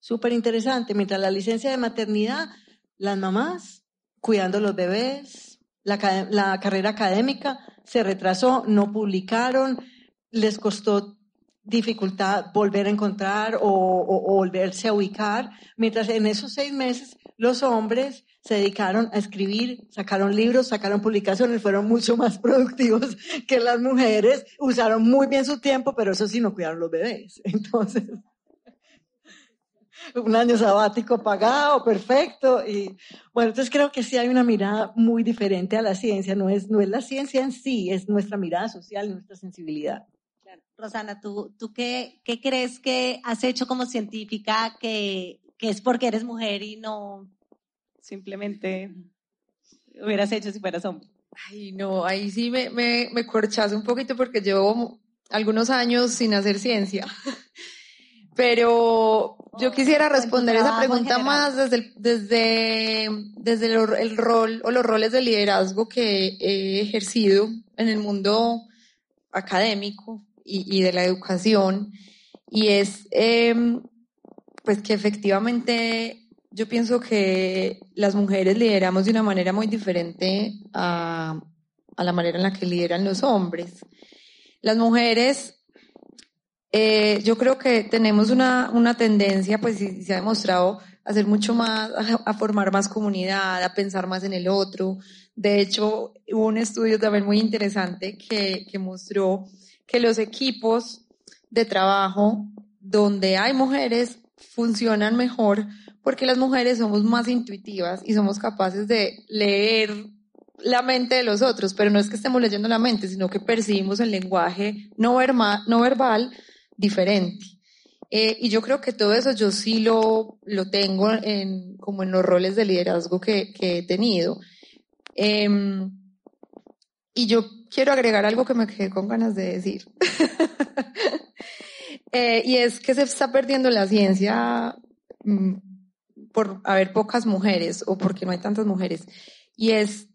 súper interesante, mientras la licencia de maternidad, las mamás cuidando los bebés, la, la carrera académica se retrasó, no publicaron, les costó dificultad volver a encontrar o- o volverse a ubicar, mientras en esos seis meses los hombres se dedicaron a escribir, sacaron libros, sacaron publicaciones, fueron mucho [laughs] más productivos que las mujeres, usaron muy bien su tiempo, pero eso sí, no cuidaron los bebés. [laughs] Entonces, un año sabático pagado, perfecto. Y bueno, entonces creo que sí hay una mirada muy diferente a la ciencia. No es, no es la ciencia en sí, es nuestra mirada social nuestra sensibilidad. Claro. Rosana, ¿tú, tú qué, qué crees que has hecho como científica que, que es porque eres mujer y no simplemente hubieras hecho si fueras hombre? Ay, no, ahí sí me, me, me corchas un poquito porque llevo algunos años sin hacer ciencia. [laughs] Pero yo quisiera responder esa pregunta más desde, el, desde, desde el, el rol o los roles de liderazgo que he ejercido en el mundo académico y, y de la educación. Y es, em, pues que efectivamente yo pienso que las mujeres lideramos de una manera muy diferente a, a la manera en la que lideran los hombres. Las mujeres, eh, yo creo que tenemos una, una tendencia, pues y se ha demostrado, a ser mucho más, a, a formar más comunidad, a pensar más en el otro. De hecho, hubo un estudio también muy interesante que, que mostró que los equipos de trabajo donde hay mujeres funcionan mejor porque las mujeres somos más intuitivas y somos capaces de leer la mente de los otros, pero no es que estemos leyendo la mente, sino que percibimos el lenguaje no, verma- no verbal diferente. Eh, y yo creo que todo eso yo sí lo, lo tengo en, como en los roles de liderazgo que, que he tenido. Em, y yo quiero agregar algo que me quedé con ganas de decir. [laughs] Eh, y es que se está perdiendo la ciencia mm, por haber pocas mujeres o porque no hay tantas mujeres. Y es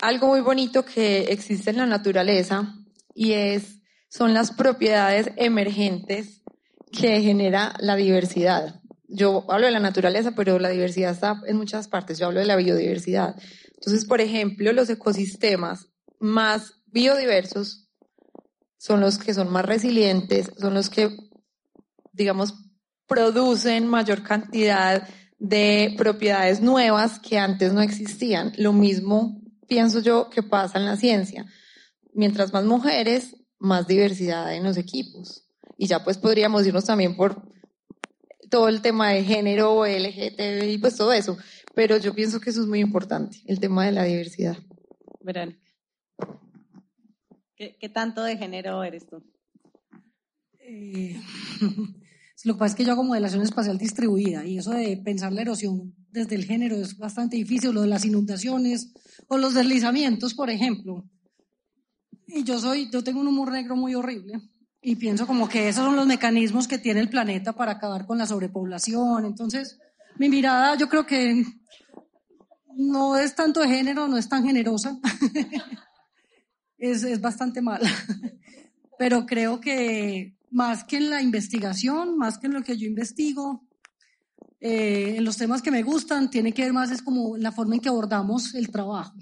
algo muy bonito que existe en la naturaleza y es, son las propiedades emergentes que genera la diversidad. Yo hablo de la naturaleza, pero la diversidad está en muchas partes. Yo hablo de la biodiversidad. Entonces, por ejemplo, los ecosistemas más biodiversos son los que son más resilientes, son los que, digamos, producen mayor cantidad de propiedades nuevas que antes no existían. Lo mismo pienso yo que pasa en la ciencia. Mientras más mujeres más diversidad en los equipos. Y ya pues podríamos irnos también por todo el tema de género, LGTBI, pues todo eso. Pero yo pienso que eso es muy importante, el tema de la diversidad. Verónica. ¿Qué, qué tanto de género eres tú? Eh, [laughs] lo que pasa es que yo hago modelación espacial distribuida y eso de pensar la erosión desde el género es bastante difícil, lo de las inundaciones o los deslizamientos, por ejemplo. Y yo soy, yo tengo un humor negro muy horrible y pienso como que esos son los mecanismos que tiene el planeta para acabar con la sobrepoblación. Entonces, mi mirada yo creo que no es tanto de género, no es tan generosa. [laughs] es, es bastante mala. [laughs] Pero creo que más que en la investigación, más que en lo que yo investigo, eh, en los temas que me gustan, tiene que ver más es como la forma en que abordamos el trabajo,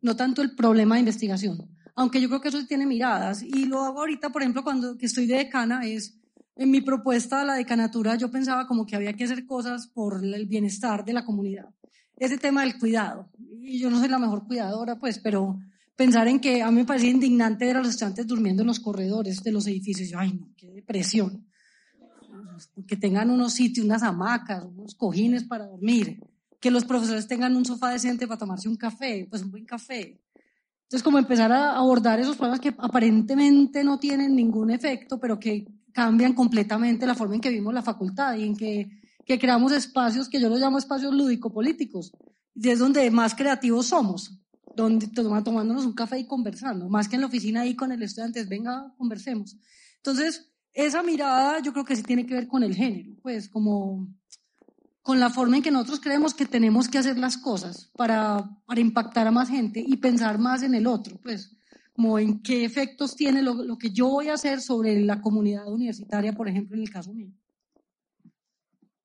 no tanto el problema de investigación. Aunque yo creo que eso tiene miradas. Y lo hago ahorita, por ejemplo, cuando que estoy de decana, es en mi propuesta a la decanatura, yo pensaba como que había que hacer cosas por el bienestar de la comunidad. Ese tema del cuidado. Y yo no soy la mejor cuidadora, pues, pero pensar en que a mí me parecía indignante ver a los estudiantes durmiendo en los corredores de los edificios. Yo, ay, no, qué depresión. Que tengan unos sitios, unas hamacas, unos cojines para dormir. Que los profesores tengan un sofá decente para tomarse un café, pues un buen café. Entonces, como empezar a abordar esos problemas que aparentemente no tienen ningún efecto, pero que cambian completamente la forma en que vivimos la facultad y en que, creamos espacios que yo los llamo espacios lúdico-políticos. Y es donde más creativos somos donde tomándonos un café y conversando, más que en la oficina ahí con el estudiante, venga, conversemos. Entonces, esa mirada yo creo que sí tiene que ver con el género, pues como con la forma en que nosotros creemos que tenemos que hacer las cosas para, para impactar a más gente y pensar más en el otro, pues como en qué efectos tiene lo, lo que yo voy a hacer sobre la comunidad universitaria, por ejemplo, en el caso mío.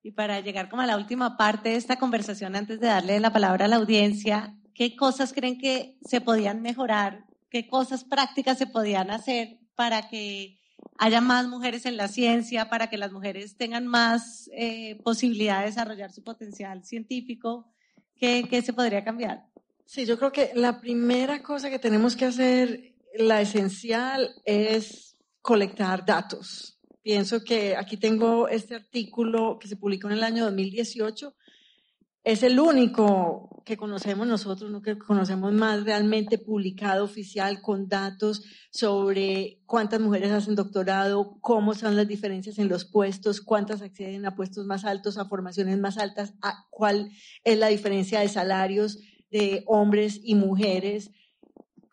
Y para llegar como a la última parte de esta conversación, antes de darle la palabra a la audiencia, ¿Qué cosas creen que se podían mejorar? ¿Qué cosas prácticas se podían hacer para que haya más mujeres en la ciencia, para que las mujeres tengan más eh, posibilidad de desarrollar su potencial científico? ¿Qué, ¿Qué se podría cambiar? Sí, yo creo que la primera cosa que tenemos que hacer, la esencial, es colectar datos. Pienso que aquí tengo este artículo que se publicó en el año 2018 es el único que conocemos nosotros, no que conocemos más realmente publicado oficial con datos sobre cuántas mujeres hacen doctorado, cómo son las diferencias en los puestos, cuántas acceden a puestos más altos, a formaciones más altas, a cuál es la diferencia de salarios de hombres y mujeres.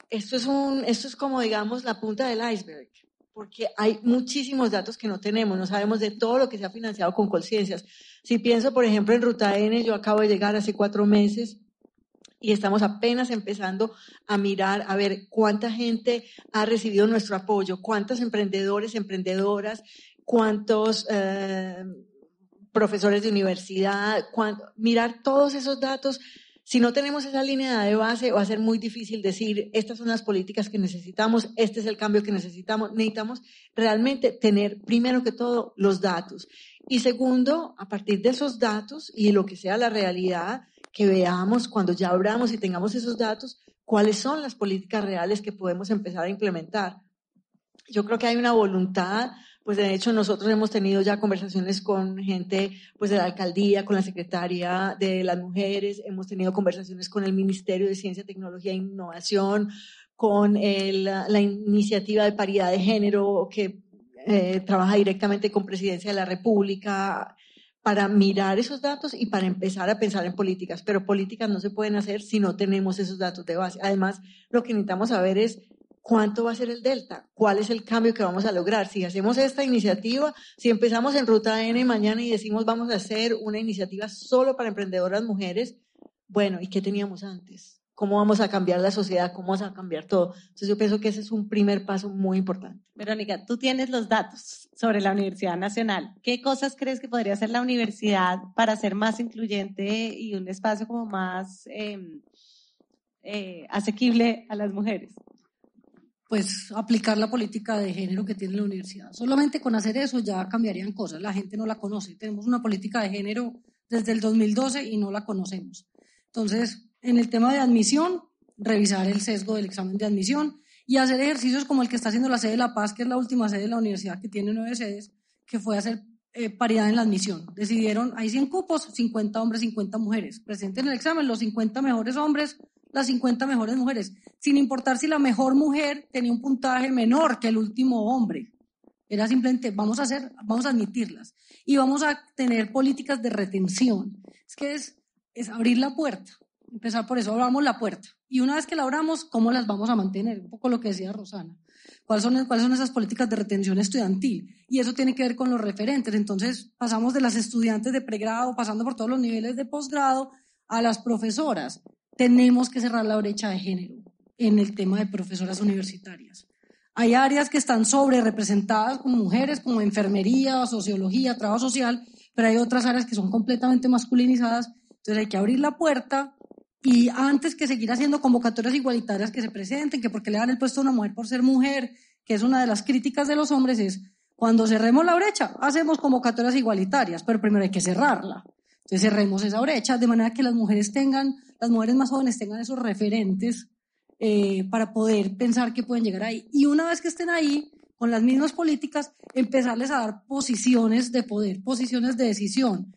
Esto es un, esto es como digamos la punta del iceberg porque hay muchísimos datos que no tenemos, no sabemos de todo lo que se ha financiado con conciencias. Si pienso, por ejemplo, en Ruta N, yo acabo de llegar hace cuatro meses y estamos apenas empezando a mirar, a ver cuánta gente ha recibido nuestro apoyo, cuántos emprendedores, emprendedoras, cuántos eh, profesores de universidad, mirar todos esos datos si no tenemos esa línea de base, va a ser muy difícil decir, estas son las políticas que necesitamos, este es el cambio que necesitamos. Necesitamos realmente tener, primero que todo, los datos. Y segundo, a partir de esos datos y lo que sea la realidad, que veamos cuando ya abramos y tengamos esos datos, cuáles son las políticas reales que podemos empezar a implementar. Yo creo que hay una voluntad pues de hecho nosotros hemos tenido ya conversaciones con gente pues de la alcaldía, con la secretaria de las mujeres, hemos tenido conversaciones con el Ministerio de Ciencia, Tecnología e Innovación, con la, iniciativa de paridad de género que eh, trabaja directamente con Presidencia de la República para mirar esos datos y para empezar a pensar en políticas. Pero políticas no se pueden hacer si no tenemos esos datos de base. Además, lo que necesitamos saber es ¿Cuánto va a ser el delta? ¿Cuál es el cambio que vamos a lograr? Si hacemos esta iniciativa, si empezamos en Ruta N mañana y decimos vamos a hacer una iniciativa solo para emprendedoras mujeres, bueno, ¿y qué teníamos antes? ¿Cómo vamos a cambiar la sociedad? ¿Cómo vamos a cambiar todo? Entonces yo pienso que ese es un primer paso muy importante. Verónica, tú tienes los datos sobre la Universidad Nacional. ¿Qué cosas crees que podría hacer la universidad para ser más incluyente y un espacio como más em, eh, asequible a las mujeres? Pues aplicar la política de género que tiene la universidad. Solamente con hacer eso ya cambiarían cosas. La gente no la conoce. Tenemos una política de género desde el 2012 y no la conocemos. Entonces, en el tema de admisión, revisar el sesgo del examen de admisión y hacer ejercicios como el que está haciendo la sede de La Paz, que es la última sede de la universidad que tiene nueve sedes, que fue hacer eh, paridad en la admisión. Decidieron, hay 100 cupos, 50 hombres, 50 mujeres. Presenten el examen los 50 mejores hombres, las 50 mejores mujeres, sin importar si la mejor mujer tenía un puntaje menor que el último hombre. Era simplemente, vamos a hacer, vamos a admitirlas. Y vamos a tener políticas de retención. Es que es, es abrir la puerta. Empezar por eso, abramos la puerta. Y una vez que la abramos, ¿cómo las vamos a mantener? Un poco lo que decía Rosana. ¿Cuáles son, ¿Cuáles son esas políticas de retención estudiantil? Y eso tiene que ver con los referentes. Entonces, pasamos de las estudiantes de pregrado, pasando por todos los niveles de posgrado, a las profesoras. Tenemos que cerrar la brecha de género en el tema de profesoras universitarias. Hay áreas que están sobre representadas como mujeres, como enfermería, sociología, trabajo social, pero hay otras áreas que son completamente masculinizadas. Entonces hay que abrir la puerta y antes que seguir haciendo convocatorias igualitarias que se presenten, que porque le dan el puesto a una mujer por ser mujer, que es una de las críticas de los hombres, es cuando cerremos la brecha, hacemos convocatorias igualitarias, pero primero hay que cerrarla. Cerremos esa brecha de manera que las mujeres tengan, las mujeres más jóvenes tengan esos referentes eh, para poder pensar que pueden llegar ahí. Y una vez que estén ahí, con las mismas políticas, empezarles a dar posiciones de poder, posiciones de decisión.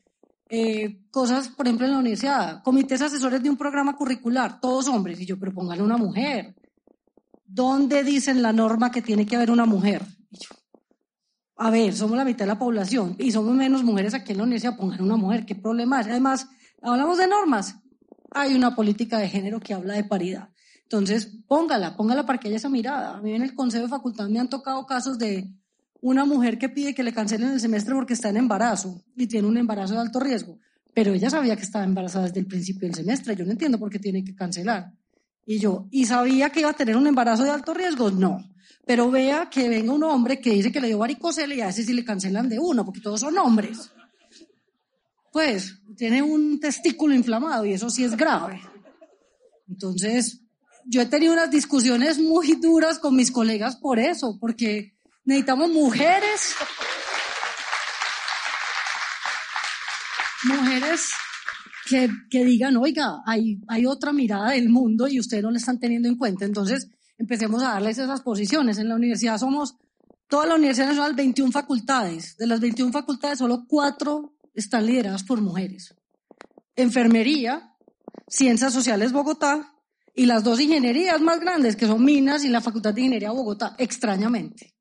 Eh, cosas, por ejemplo, en la universidad, comités asesores de un programa curricular, todos hombres, y yo, pero pónganle una mujer. ¿Dónde dicen la norma que tiene que haber una mujer? Y yo, a ver, somos la mitad de la población y somos menos mujeres aquí en la universidad, pongan una mujer, ¿qué problema es? Además, hablamos de normas, hay una política de género que habla de paridad. Entonces, póngala, póngala para que haya esa mirada. A mí en el Consejo de Facultad me han tocado casos de una mujer que pide que le cancelen el semestre porque está en embarazo y tiene un embarazo de alto riesgo, pero ella sabía que estaba embarazada desde el principio del semestre. Yo no entiendo por qué tiene que cancelar. Y yo, ¿y sabía que iba a tener un embarazo de alto riesgo? No. Pero vea que venga un hombre que dice que le dio varicocele y a ese sí le cancelan de uno, porque todos son hombres. Pues tiene un testículo inflamado y eso sí es grave. Entonces, yo he tenido unas discusiones muy duras con mis colegas por eso, porque necesitamos mujeres, mujeres que, que digan, oiga, hay, hay otra mirada del mundo y ustedes no la están teniendo en cuenta. Entonces, empecemos a darles esas posiciones. En la universidad somos, toda la Universidad Nacional, 21 facultades. De las 21 facultades, solo cuatro están lideradas por mujeres. Enfermería, Ciencias Sociales Bogotá, y las dos ingenierías más grandes, que son Minas y la Facultad de Ingeniería de Bogotá, extrañamente.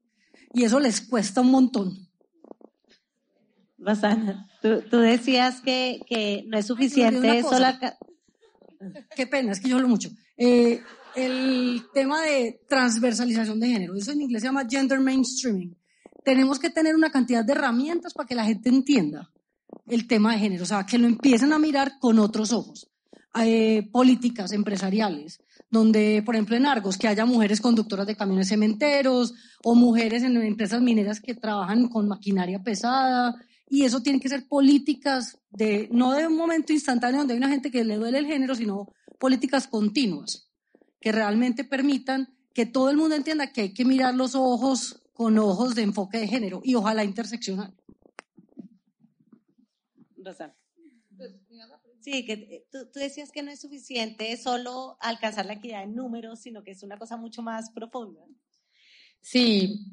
Y eso les cuesta un montón. Rosana, tú, tú decías que, que, no es suficiente solo... Qué pena, es que yo hablo mucho. Eh, el tema de transversalización de género, eso en inglés se llama gender mainstreaming. Tenemos que tener una cantidad de herramientas para que la gente entienda el tema de género, o sea, que lo empiecen a mirar con otros ojos. Eh, políticas empresariales, donde, por ejemplo, en Argos, que haya mujeres conductoras de camiones cementeros o mujeres en empresas mineras que trabajan con maquinaria pesada. Y eso tiene que ser políticas de, no de un momento instantáneo donde hay una gente que le duele el género, sino políticas continuas, que realmente permitan que todo el mundo entienda que hay que mirar los ojos con ojos de enfoque de género y ojalá interseccional. Sí, que eh, tú, tú, decías que no es suficiente solo alcanzar la equidad en números, sino que es una cosa mucho más profunda. Sí,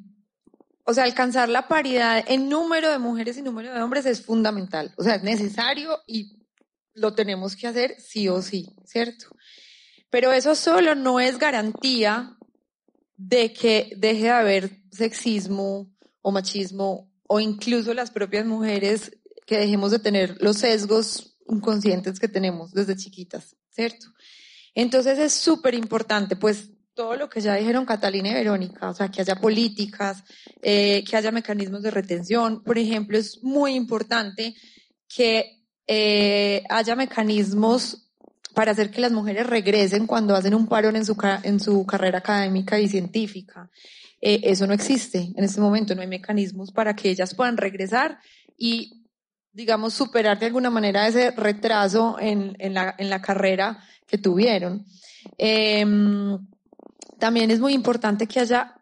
o sea, alcanzar la paridad en número de mujeres y número de hombres es fundamental. O sea, es necesario y lo tenemos que hacer sí o sí, ¿cierto? Pero eso solo no es garantía de que deje de haber sexismo o machismo o incluso las propias mujeres que dejemos de tener los sesgos inconscientes que tenemos desde chiquitas, ¿cierto? Entonces es súper importante, pues, todo lo que ya dijeron Catalina y Verónica, o sea, que haya políticas, eh, que haya mecanismos de retención. Por ejemplo, es muy importante que eh, haya mecanismos para hacer que las mujeres regresen cuando hacen un parón en su, en su carrera académica y científica. Eh, eso no existe en este momento, no hay mecanismos para que ellas puedan regresar y digamos, superar de alguna manera ese retraso en, en, la, en la, carrera que tuvieron. Eh, también es muy importante que haya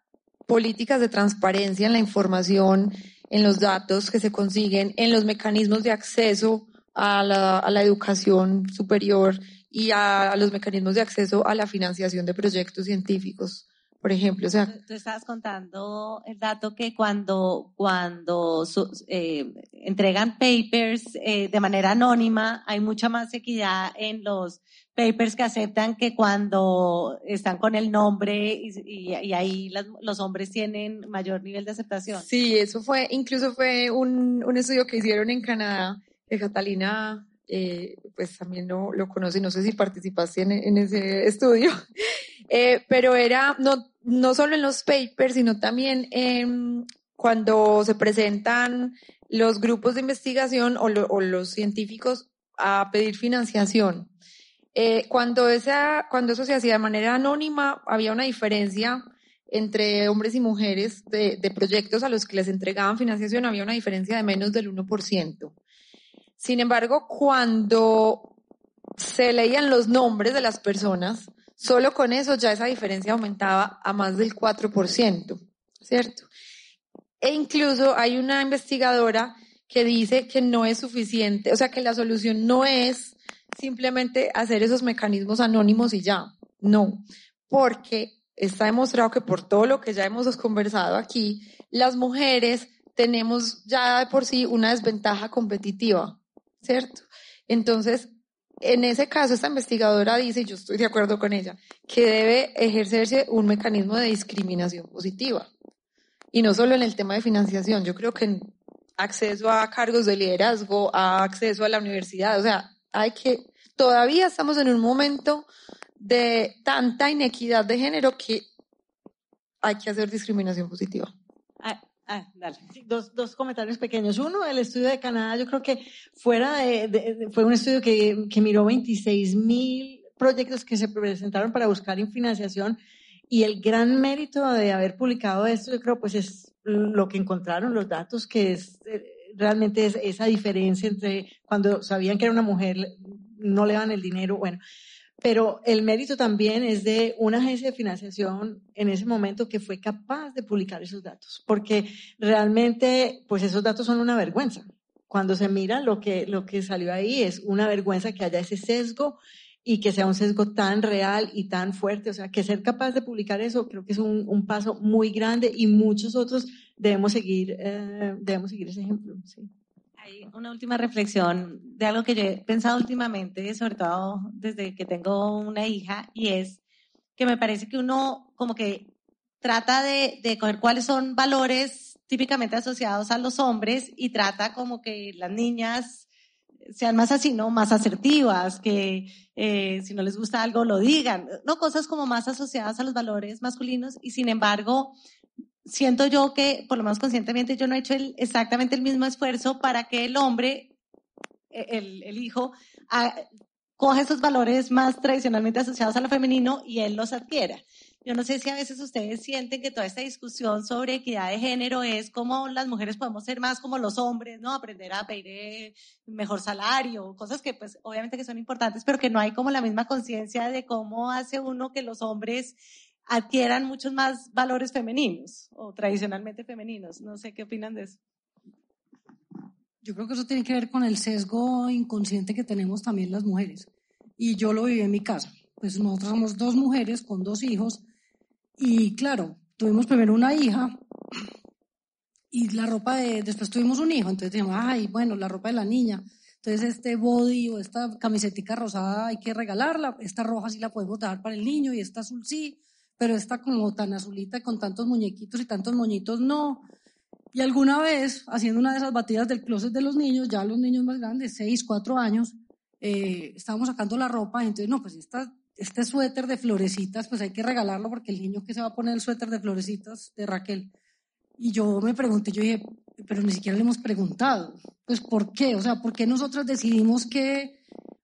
políticas de transparencia en la información, en los datos que se consiguen, en los mecanismos de acceso a la, a la educación superior y a, a, los mecanismos de acceso a la financiación de proyectos científicos por ejemplo. O sea, Tú, tú estabas contando el dato que cuando, cuando su- eh, entregan papers eh, de manera anónima, hay mucha más equidad en los papers que aceptan que cuando están con el nombre y, y- y ahí las- los hombres tienen mayor nivel de aceptación. Sí, eso fue, incluso fue un, un estudio que hicieron en Canadá, que Catalina, eh, pues también lo, lo conoce, no sé si participaste en, en ese estudio, [laughs] Eh, pero era no, no solo en los papers, sino también en cuando se presentan los grupos de investigación o, lo- o los científicos a pedir financiación. Eh, cuando, esa, cuando eso se hacía de manera anónima, había una diferencia entre hombres y mujeres de, de proyectos a los que les entregaban financiación, había una diferencia de menos del 1%. Sin embargo, cuando se leían los nombres de las personas, solo con eso ya esa diferencia aumentaba a más del 4%, ¿cierto? E incluso hay una investigadora que dice que no es suficiente, o sea, que la solución no es simplemente hacer esos mecanismos anónimos y ya, no, porque está demostrado que por todo lo que ya hemos conversado aquí, las mujeres tenemos ya de por sí una desventaja competitiva, ¿cierto? Entonces, en ese caso, esta investigadora dice, y yo estoy de acuerdo con ella, que debe ejercerse un mecanismo de discriminación positiva. Y no solo en el tema de financiación, yo creo que en acceso a cargos de liderazgo, a acceso a la universidad, o sea, hay que, todavía estamos en un momento de tanta inequidad de género que hay que hacer discriminación positiva. Ah, dale. Dos, dos comentarios pequeños. Uno, el estudio de Canadá, yo creo que fuera de- de- fue un estudio que, que miró 26 mil proyectos que se presentaron para buscar financiación y el gran mérito de haber publicado esto, yo creo, pues es lo que encontraron los datos, que es eh, realmente es esa diferencia entre cuando sabían que era una mujer, no le dan el dinero, bueno. Pero el mérito también es de una agencia de financiación en ese momento que fue capaz de publicar esos datos, porque realmente, pues esos datos son una vergüenza. Cuando se mira lo que, lo que salió ahí es una vergüenza que haya ese sesgo y que sea un sesgo tan real y tan fuerte. O sea, que ser capaz de publicar eso creo que es un, un paso muy grande y muchos otros debemos seguir, eh, debemos seguir ese ejemplo. Sí. Una última reflexión de algo que yo he pensado últimamente, sobre todo desde que tengo una hija, y es que me parece que uno como que trata de, de coger cuáles son valores típicamente asociados a los hombres y trata como que las niñas sean más así, ¿no? Más asertivas, que eh, si no les gusta algo lo digan, ¿no? Cosas como más asociadas a los valores masculinos y sin embargo siento yo que, por lo menos conscientemente, yo no he hecho el- exactamente el mismo esfuerzo para que el hombre, eh, el, hijo, ah, coja esos valores más tradicionalmente asociados a lo femenino y él los adquiera. Yo no sé si a veces ustedes sienten que toda esta discusión sobre equidad de género es como las mujeres podemos ser más como los hombres, ¿no? Aprender a pedir eh, mejor salario, cosas que pues obviamente que son importantes, pero que no hay como la misma conciencia de cómo hace uno que los hombres adquieran muchos más valores femeninos o tradicionalmente femeninos. No sé qué opinan de eso. Yo creo que eso tiene que ver con el sesgo inconsciente que tenemos también las mujeres. Y yo lo viví en mi casa. Pues nosotros somos dos mujeres con dos hijos. Y claro, tuvimos primero una hija y la ropa de, después tuvimos un hijo. Entonces dijimos, ay, bueno, la ropa de la niña. Entonces este body o esta camisetica rosada hay que regalarla. Esta roja sí la podemos dar para el niño y esta azul sí. Pero esta como tan azulita con tantos muñequitos y tantos moñitos no. Y alguna vez, haciendo una de esas batidas del closet de los niños, ya los niños más grandes, 6, 4 años, eh, estábamos sacando la ropa y entonces, no, pues esta, este suéter de florecitas, pues hay que regalarlo porque el niño que se va a poner el suéter de florecitas de Raquel. Y yo me pregunté, yo dije, pero ni siquiera le hemos preguntado, pues ¿por qué? O sea, ¿por qué nosotros decidimos que,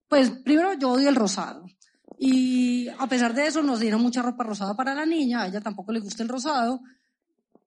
pues primero yo odio el rosado. Y a pesar de eso nos dieron mucha ropa rosada para la niña, a ella tampoco le gusta el rosado,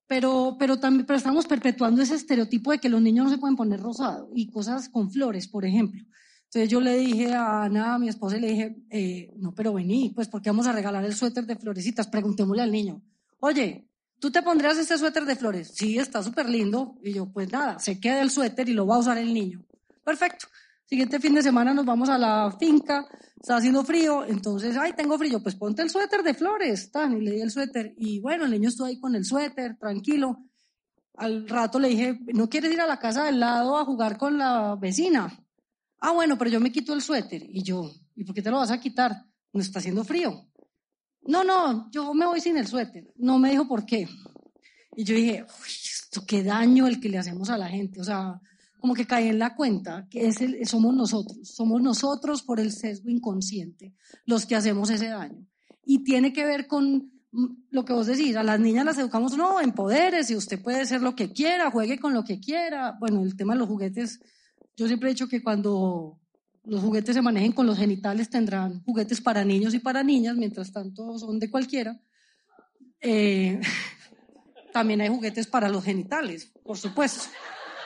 pero, pero también pero estamos perpetuando ese estereotipo de que los niños no se pueden poner rosado y cosas con flores, por ejemplo. Entonces yo le dije a Ana, mi esposa, y le dije, eh, no, pero vení, pues porque vamos a regalar el suéter de florecitas, preguntémosle al niño, oye, ¿tú te pondrías este suéter de flores? Sí, está súper lindo. Y yo, pues nada, se queda el suéter y lo va a usar el niño. Perfecto. Siguiente fin de semana nos vamos a la finca, está haciendo frío, entonces, ay, tengo frío, pues ponte el suéter de flores, tan, y le di el suéter. Y bueno, el niño estuvo ahí con el suéter, tranquilo. Al rato le dije, ¿no quieres ir a la casa del lado a jugar con la vecina? Ah, bueno, pero yo me quito el suéter. Y yo, ¿y por qué te lo vas a quitar? No está haciendo frío. No, no, yo me voy sin el suéter. No me dijo por qué. Y yo dije, uy, esto qué daño el que le hacemos a la gente. O sea, como que caí en la cuenta que es el, somos nosotros, somos nosotros por el sesgo inconsciente los que hacemos ese daño. Y tiene que ver con mm, lo que vos decís, a las niñas las educamos, no, en poderes, y usted puede ser lo que quiera, juegue con lo que quiera. Bueno, el tema de los juguetes, yo siempre he dicho que cuando los juguetes se manejen con los genitales tendrán juguetes para niños y para niñas, mientras tanto son de cualquiera. Eh, [laughs] también hay juguetes para los genitales, por supuesto.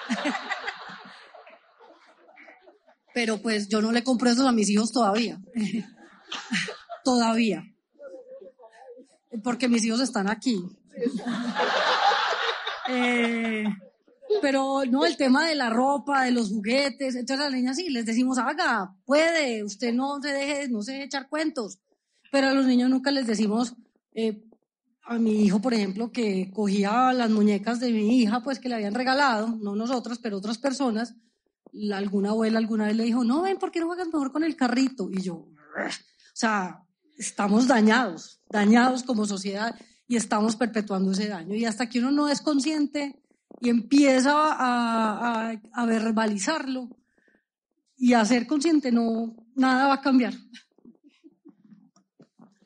[laughs] Pero pues yo no le compro eso a mis hijos todavía. [laughs] todavía. Porque mis hijos están aquí. [laughs] Eh, pero no, el tema de la ropa, de los juguetes, entonces las niñas sí, les decimos, haga, puede, usted no se deje, no se deje echar cuentos. Pero a los niños nunca les decimos, eh, a mi hijo, por ejemplo, que cogía las muñecas de mi hija, pues que le habían regalado, no nosotros, pero otras personas, alguna abuela alguna vez le dijo, no, ven, ¿por qué no juegas mejor con el carrito? Y yo, o sea, estamos dañados, dañados como sociedad y estamos perpetuando ese daño. Y hasta que uno no es consciente y empieza a, a, a verbalizarlo y a ser consciente, no, nada va a cambiar.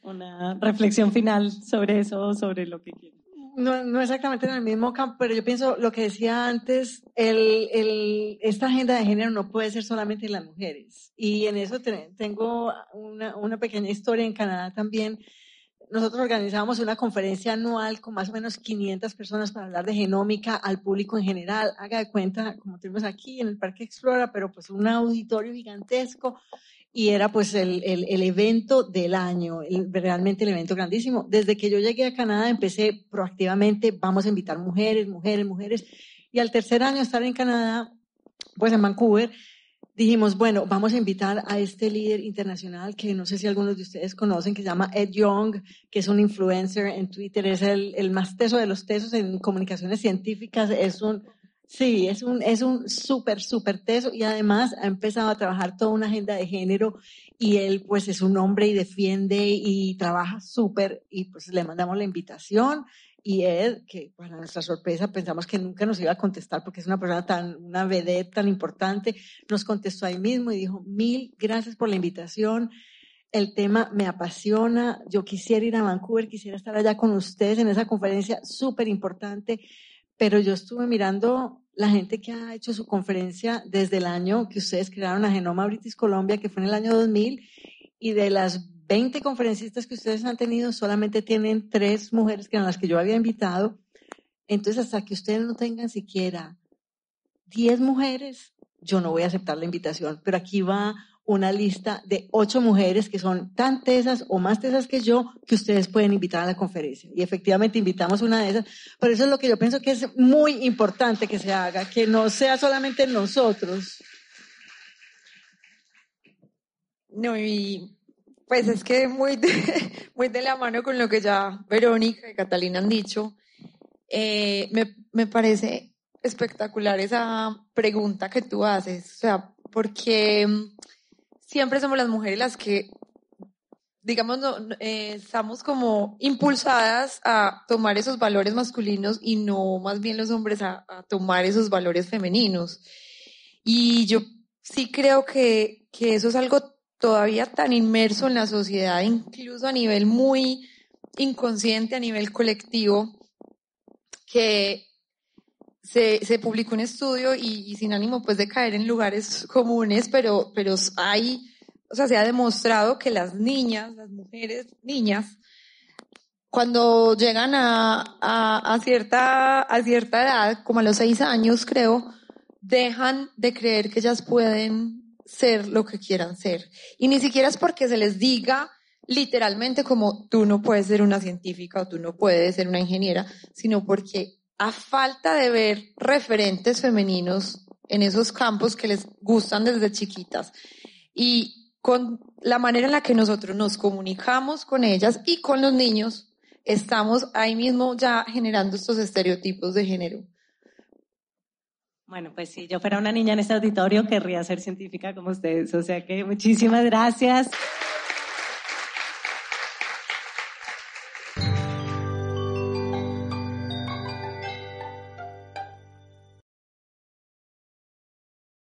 Una reflexión final sobre eso, sobre lo que quiero no, no exactamente en el mismo campo, pero yo pienso lo que decía antes, el, el, esta agenda de género no puede ser solamente en las mujeres. Y en eso tengo una, una pequeña historia en Canadá también. Nosotros organizábamos una conferencia anual con más o menos 500 personas para hablar de genómica al público en general. Haga de cuenta, como tenemos aquí en el Parque Explora, pero pues un auditorio gigantesco y era pues el, el, evento del año, realmente el evento grandísimo. Desde que yo llegué a Canadá empecé proactivamente, vamos a invitar mujeres, mujeres, mujeres, y al tercer año estar en Canadá, pues en Vancouver, dijimos, bueno, vamos a invitar a este líder internacional que no sé si algunos de ustedes conocen, que se llama Ed Young, que es un influencer en Twitter, es el, el más teso de los tesos en comunicaciones científicas, es un Sí, es un, es un súper, súper teso y además ha empezado a trabajar toda una agenda de género y él pues es un hombre y defiende y trabaja súper y pues le mandamos la invitación y él, que para nuestra sorpresa pensamos que nunca nos iba a contestar porque es una persona tan, una vedette tan importante, nos contestó ahí mismo y dijo mil gracias por la invitación. El tema me apasiona. Yo quisiera ir a Vancouver, quisiera estar allá con ustedes en esa conferencia súper importante pero yo estuve mirando la gente que ha hecho su conferencia desde el año que ustedes crearon a Genoma British Colombia, que fue en el año 2000, y de las 20 conferencistas que ustedes han tenido, solamente tienen tres mujeres que eran las que yo había invitado. Entonces, hasta que ustedes no tengan siquiera 10 mujeres, yo no voy a aceptar la invitación. Pero aquí va una lista de ocho mujeres que son tan tesas o más tesas que yo que ustedes pueden invitar a la conferencia. Y efectivamente invitamos una de esas. Por eso es lo que yo pienso que es muy importante que se haga, que no sea solamente nosotros. No, y pues es que muy de, [laughs] muy de la mano con lo que ya Verónica y Catalina han dicho, eh, me, me parece espectacular esa pregunta que tú haces. O sea, porque siempre somos las mujeres las que, digamos, eh, estamos como impulsadas a tomar esos valores masculinos y no más bien los hombres a, a tomar esos valores femeninos. Y yo sí creo que, que eso es algo todavía tan inmerso en la sociedad, incluso a nivel muy inconsciente, a nivel colectivo, que se, se publicó un estudio y, sin ánimo pues de caer en lugares comunes, pero, pero hay, o sea, se ha demostrado que las niñas, las mujeres, niñas, cuando llegan a, a, cierta, a cierta edad, como a los seis años creo, dejan de creer que ellas pueden ser lo que quieran ser. Y ni siquiera es porque se les diga literalmente como tú no puedes ser una científica o tú no puedes ser una ingeniera, sino porque a falta de ver referentes femeninos en esos campos que les gustan desde chiquitas. Y con la manera en la que nosotros nos comunicamos con ellas y con los niños, estamos ahí mismo ya generando estos estereotipos de género. Bueno, pues si yo fuera una niña en este auditorio, querría ser científica como ustedes. O sea que muchísimas gracias.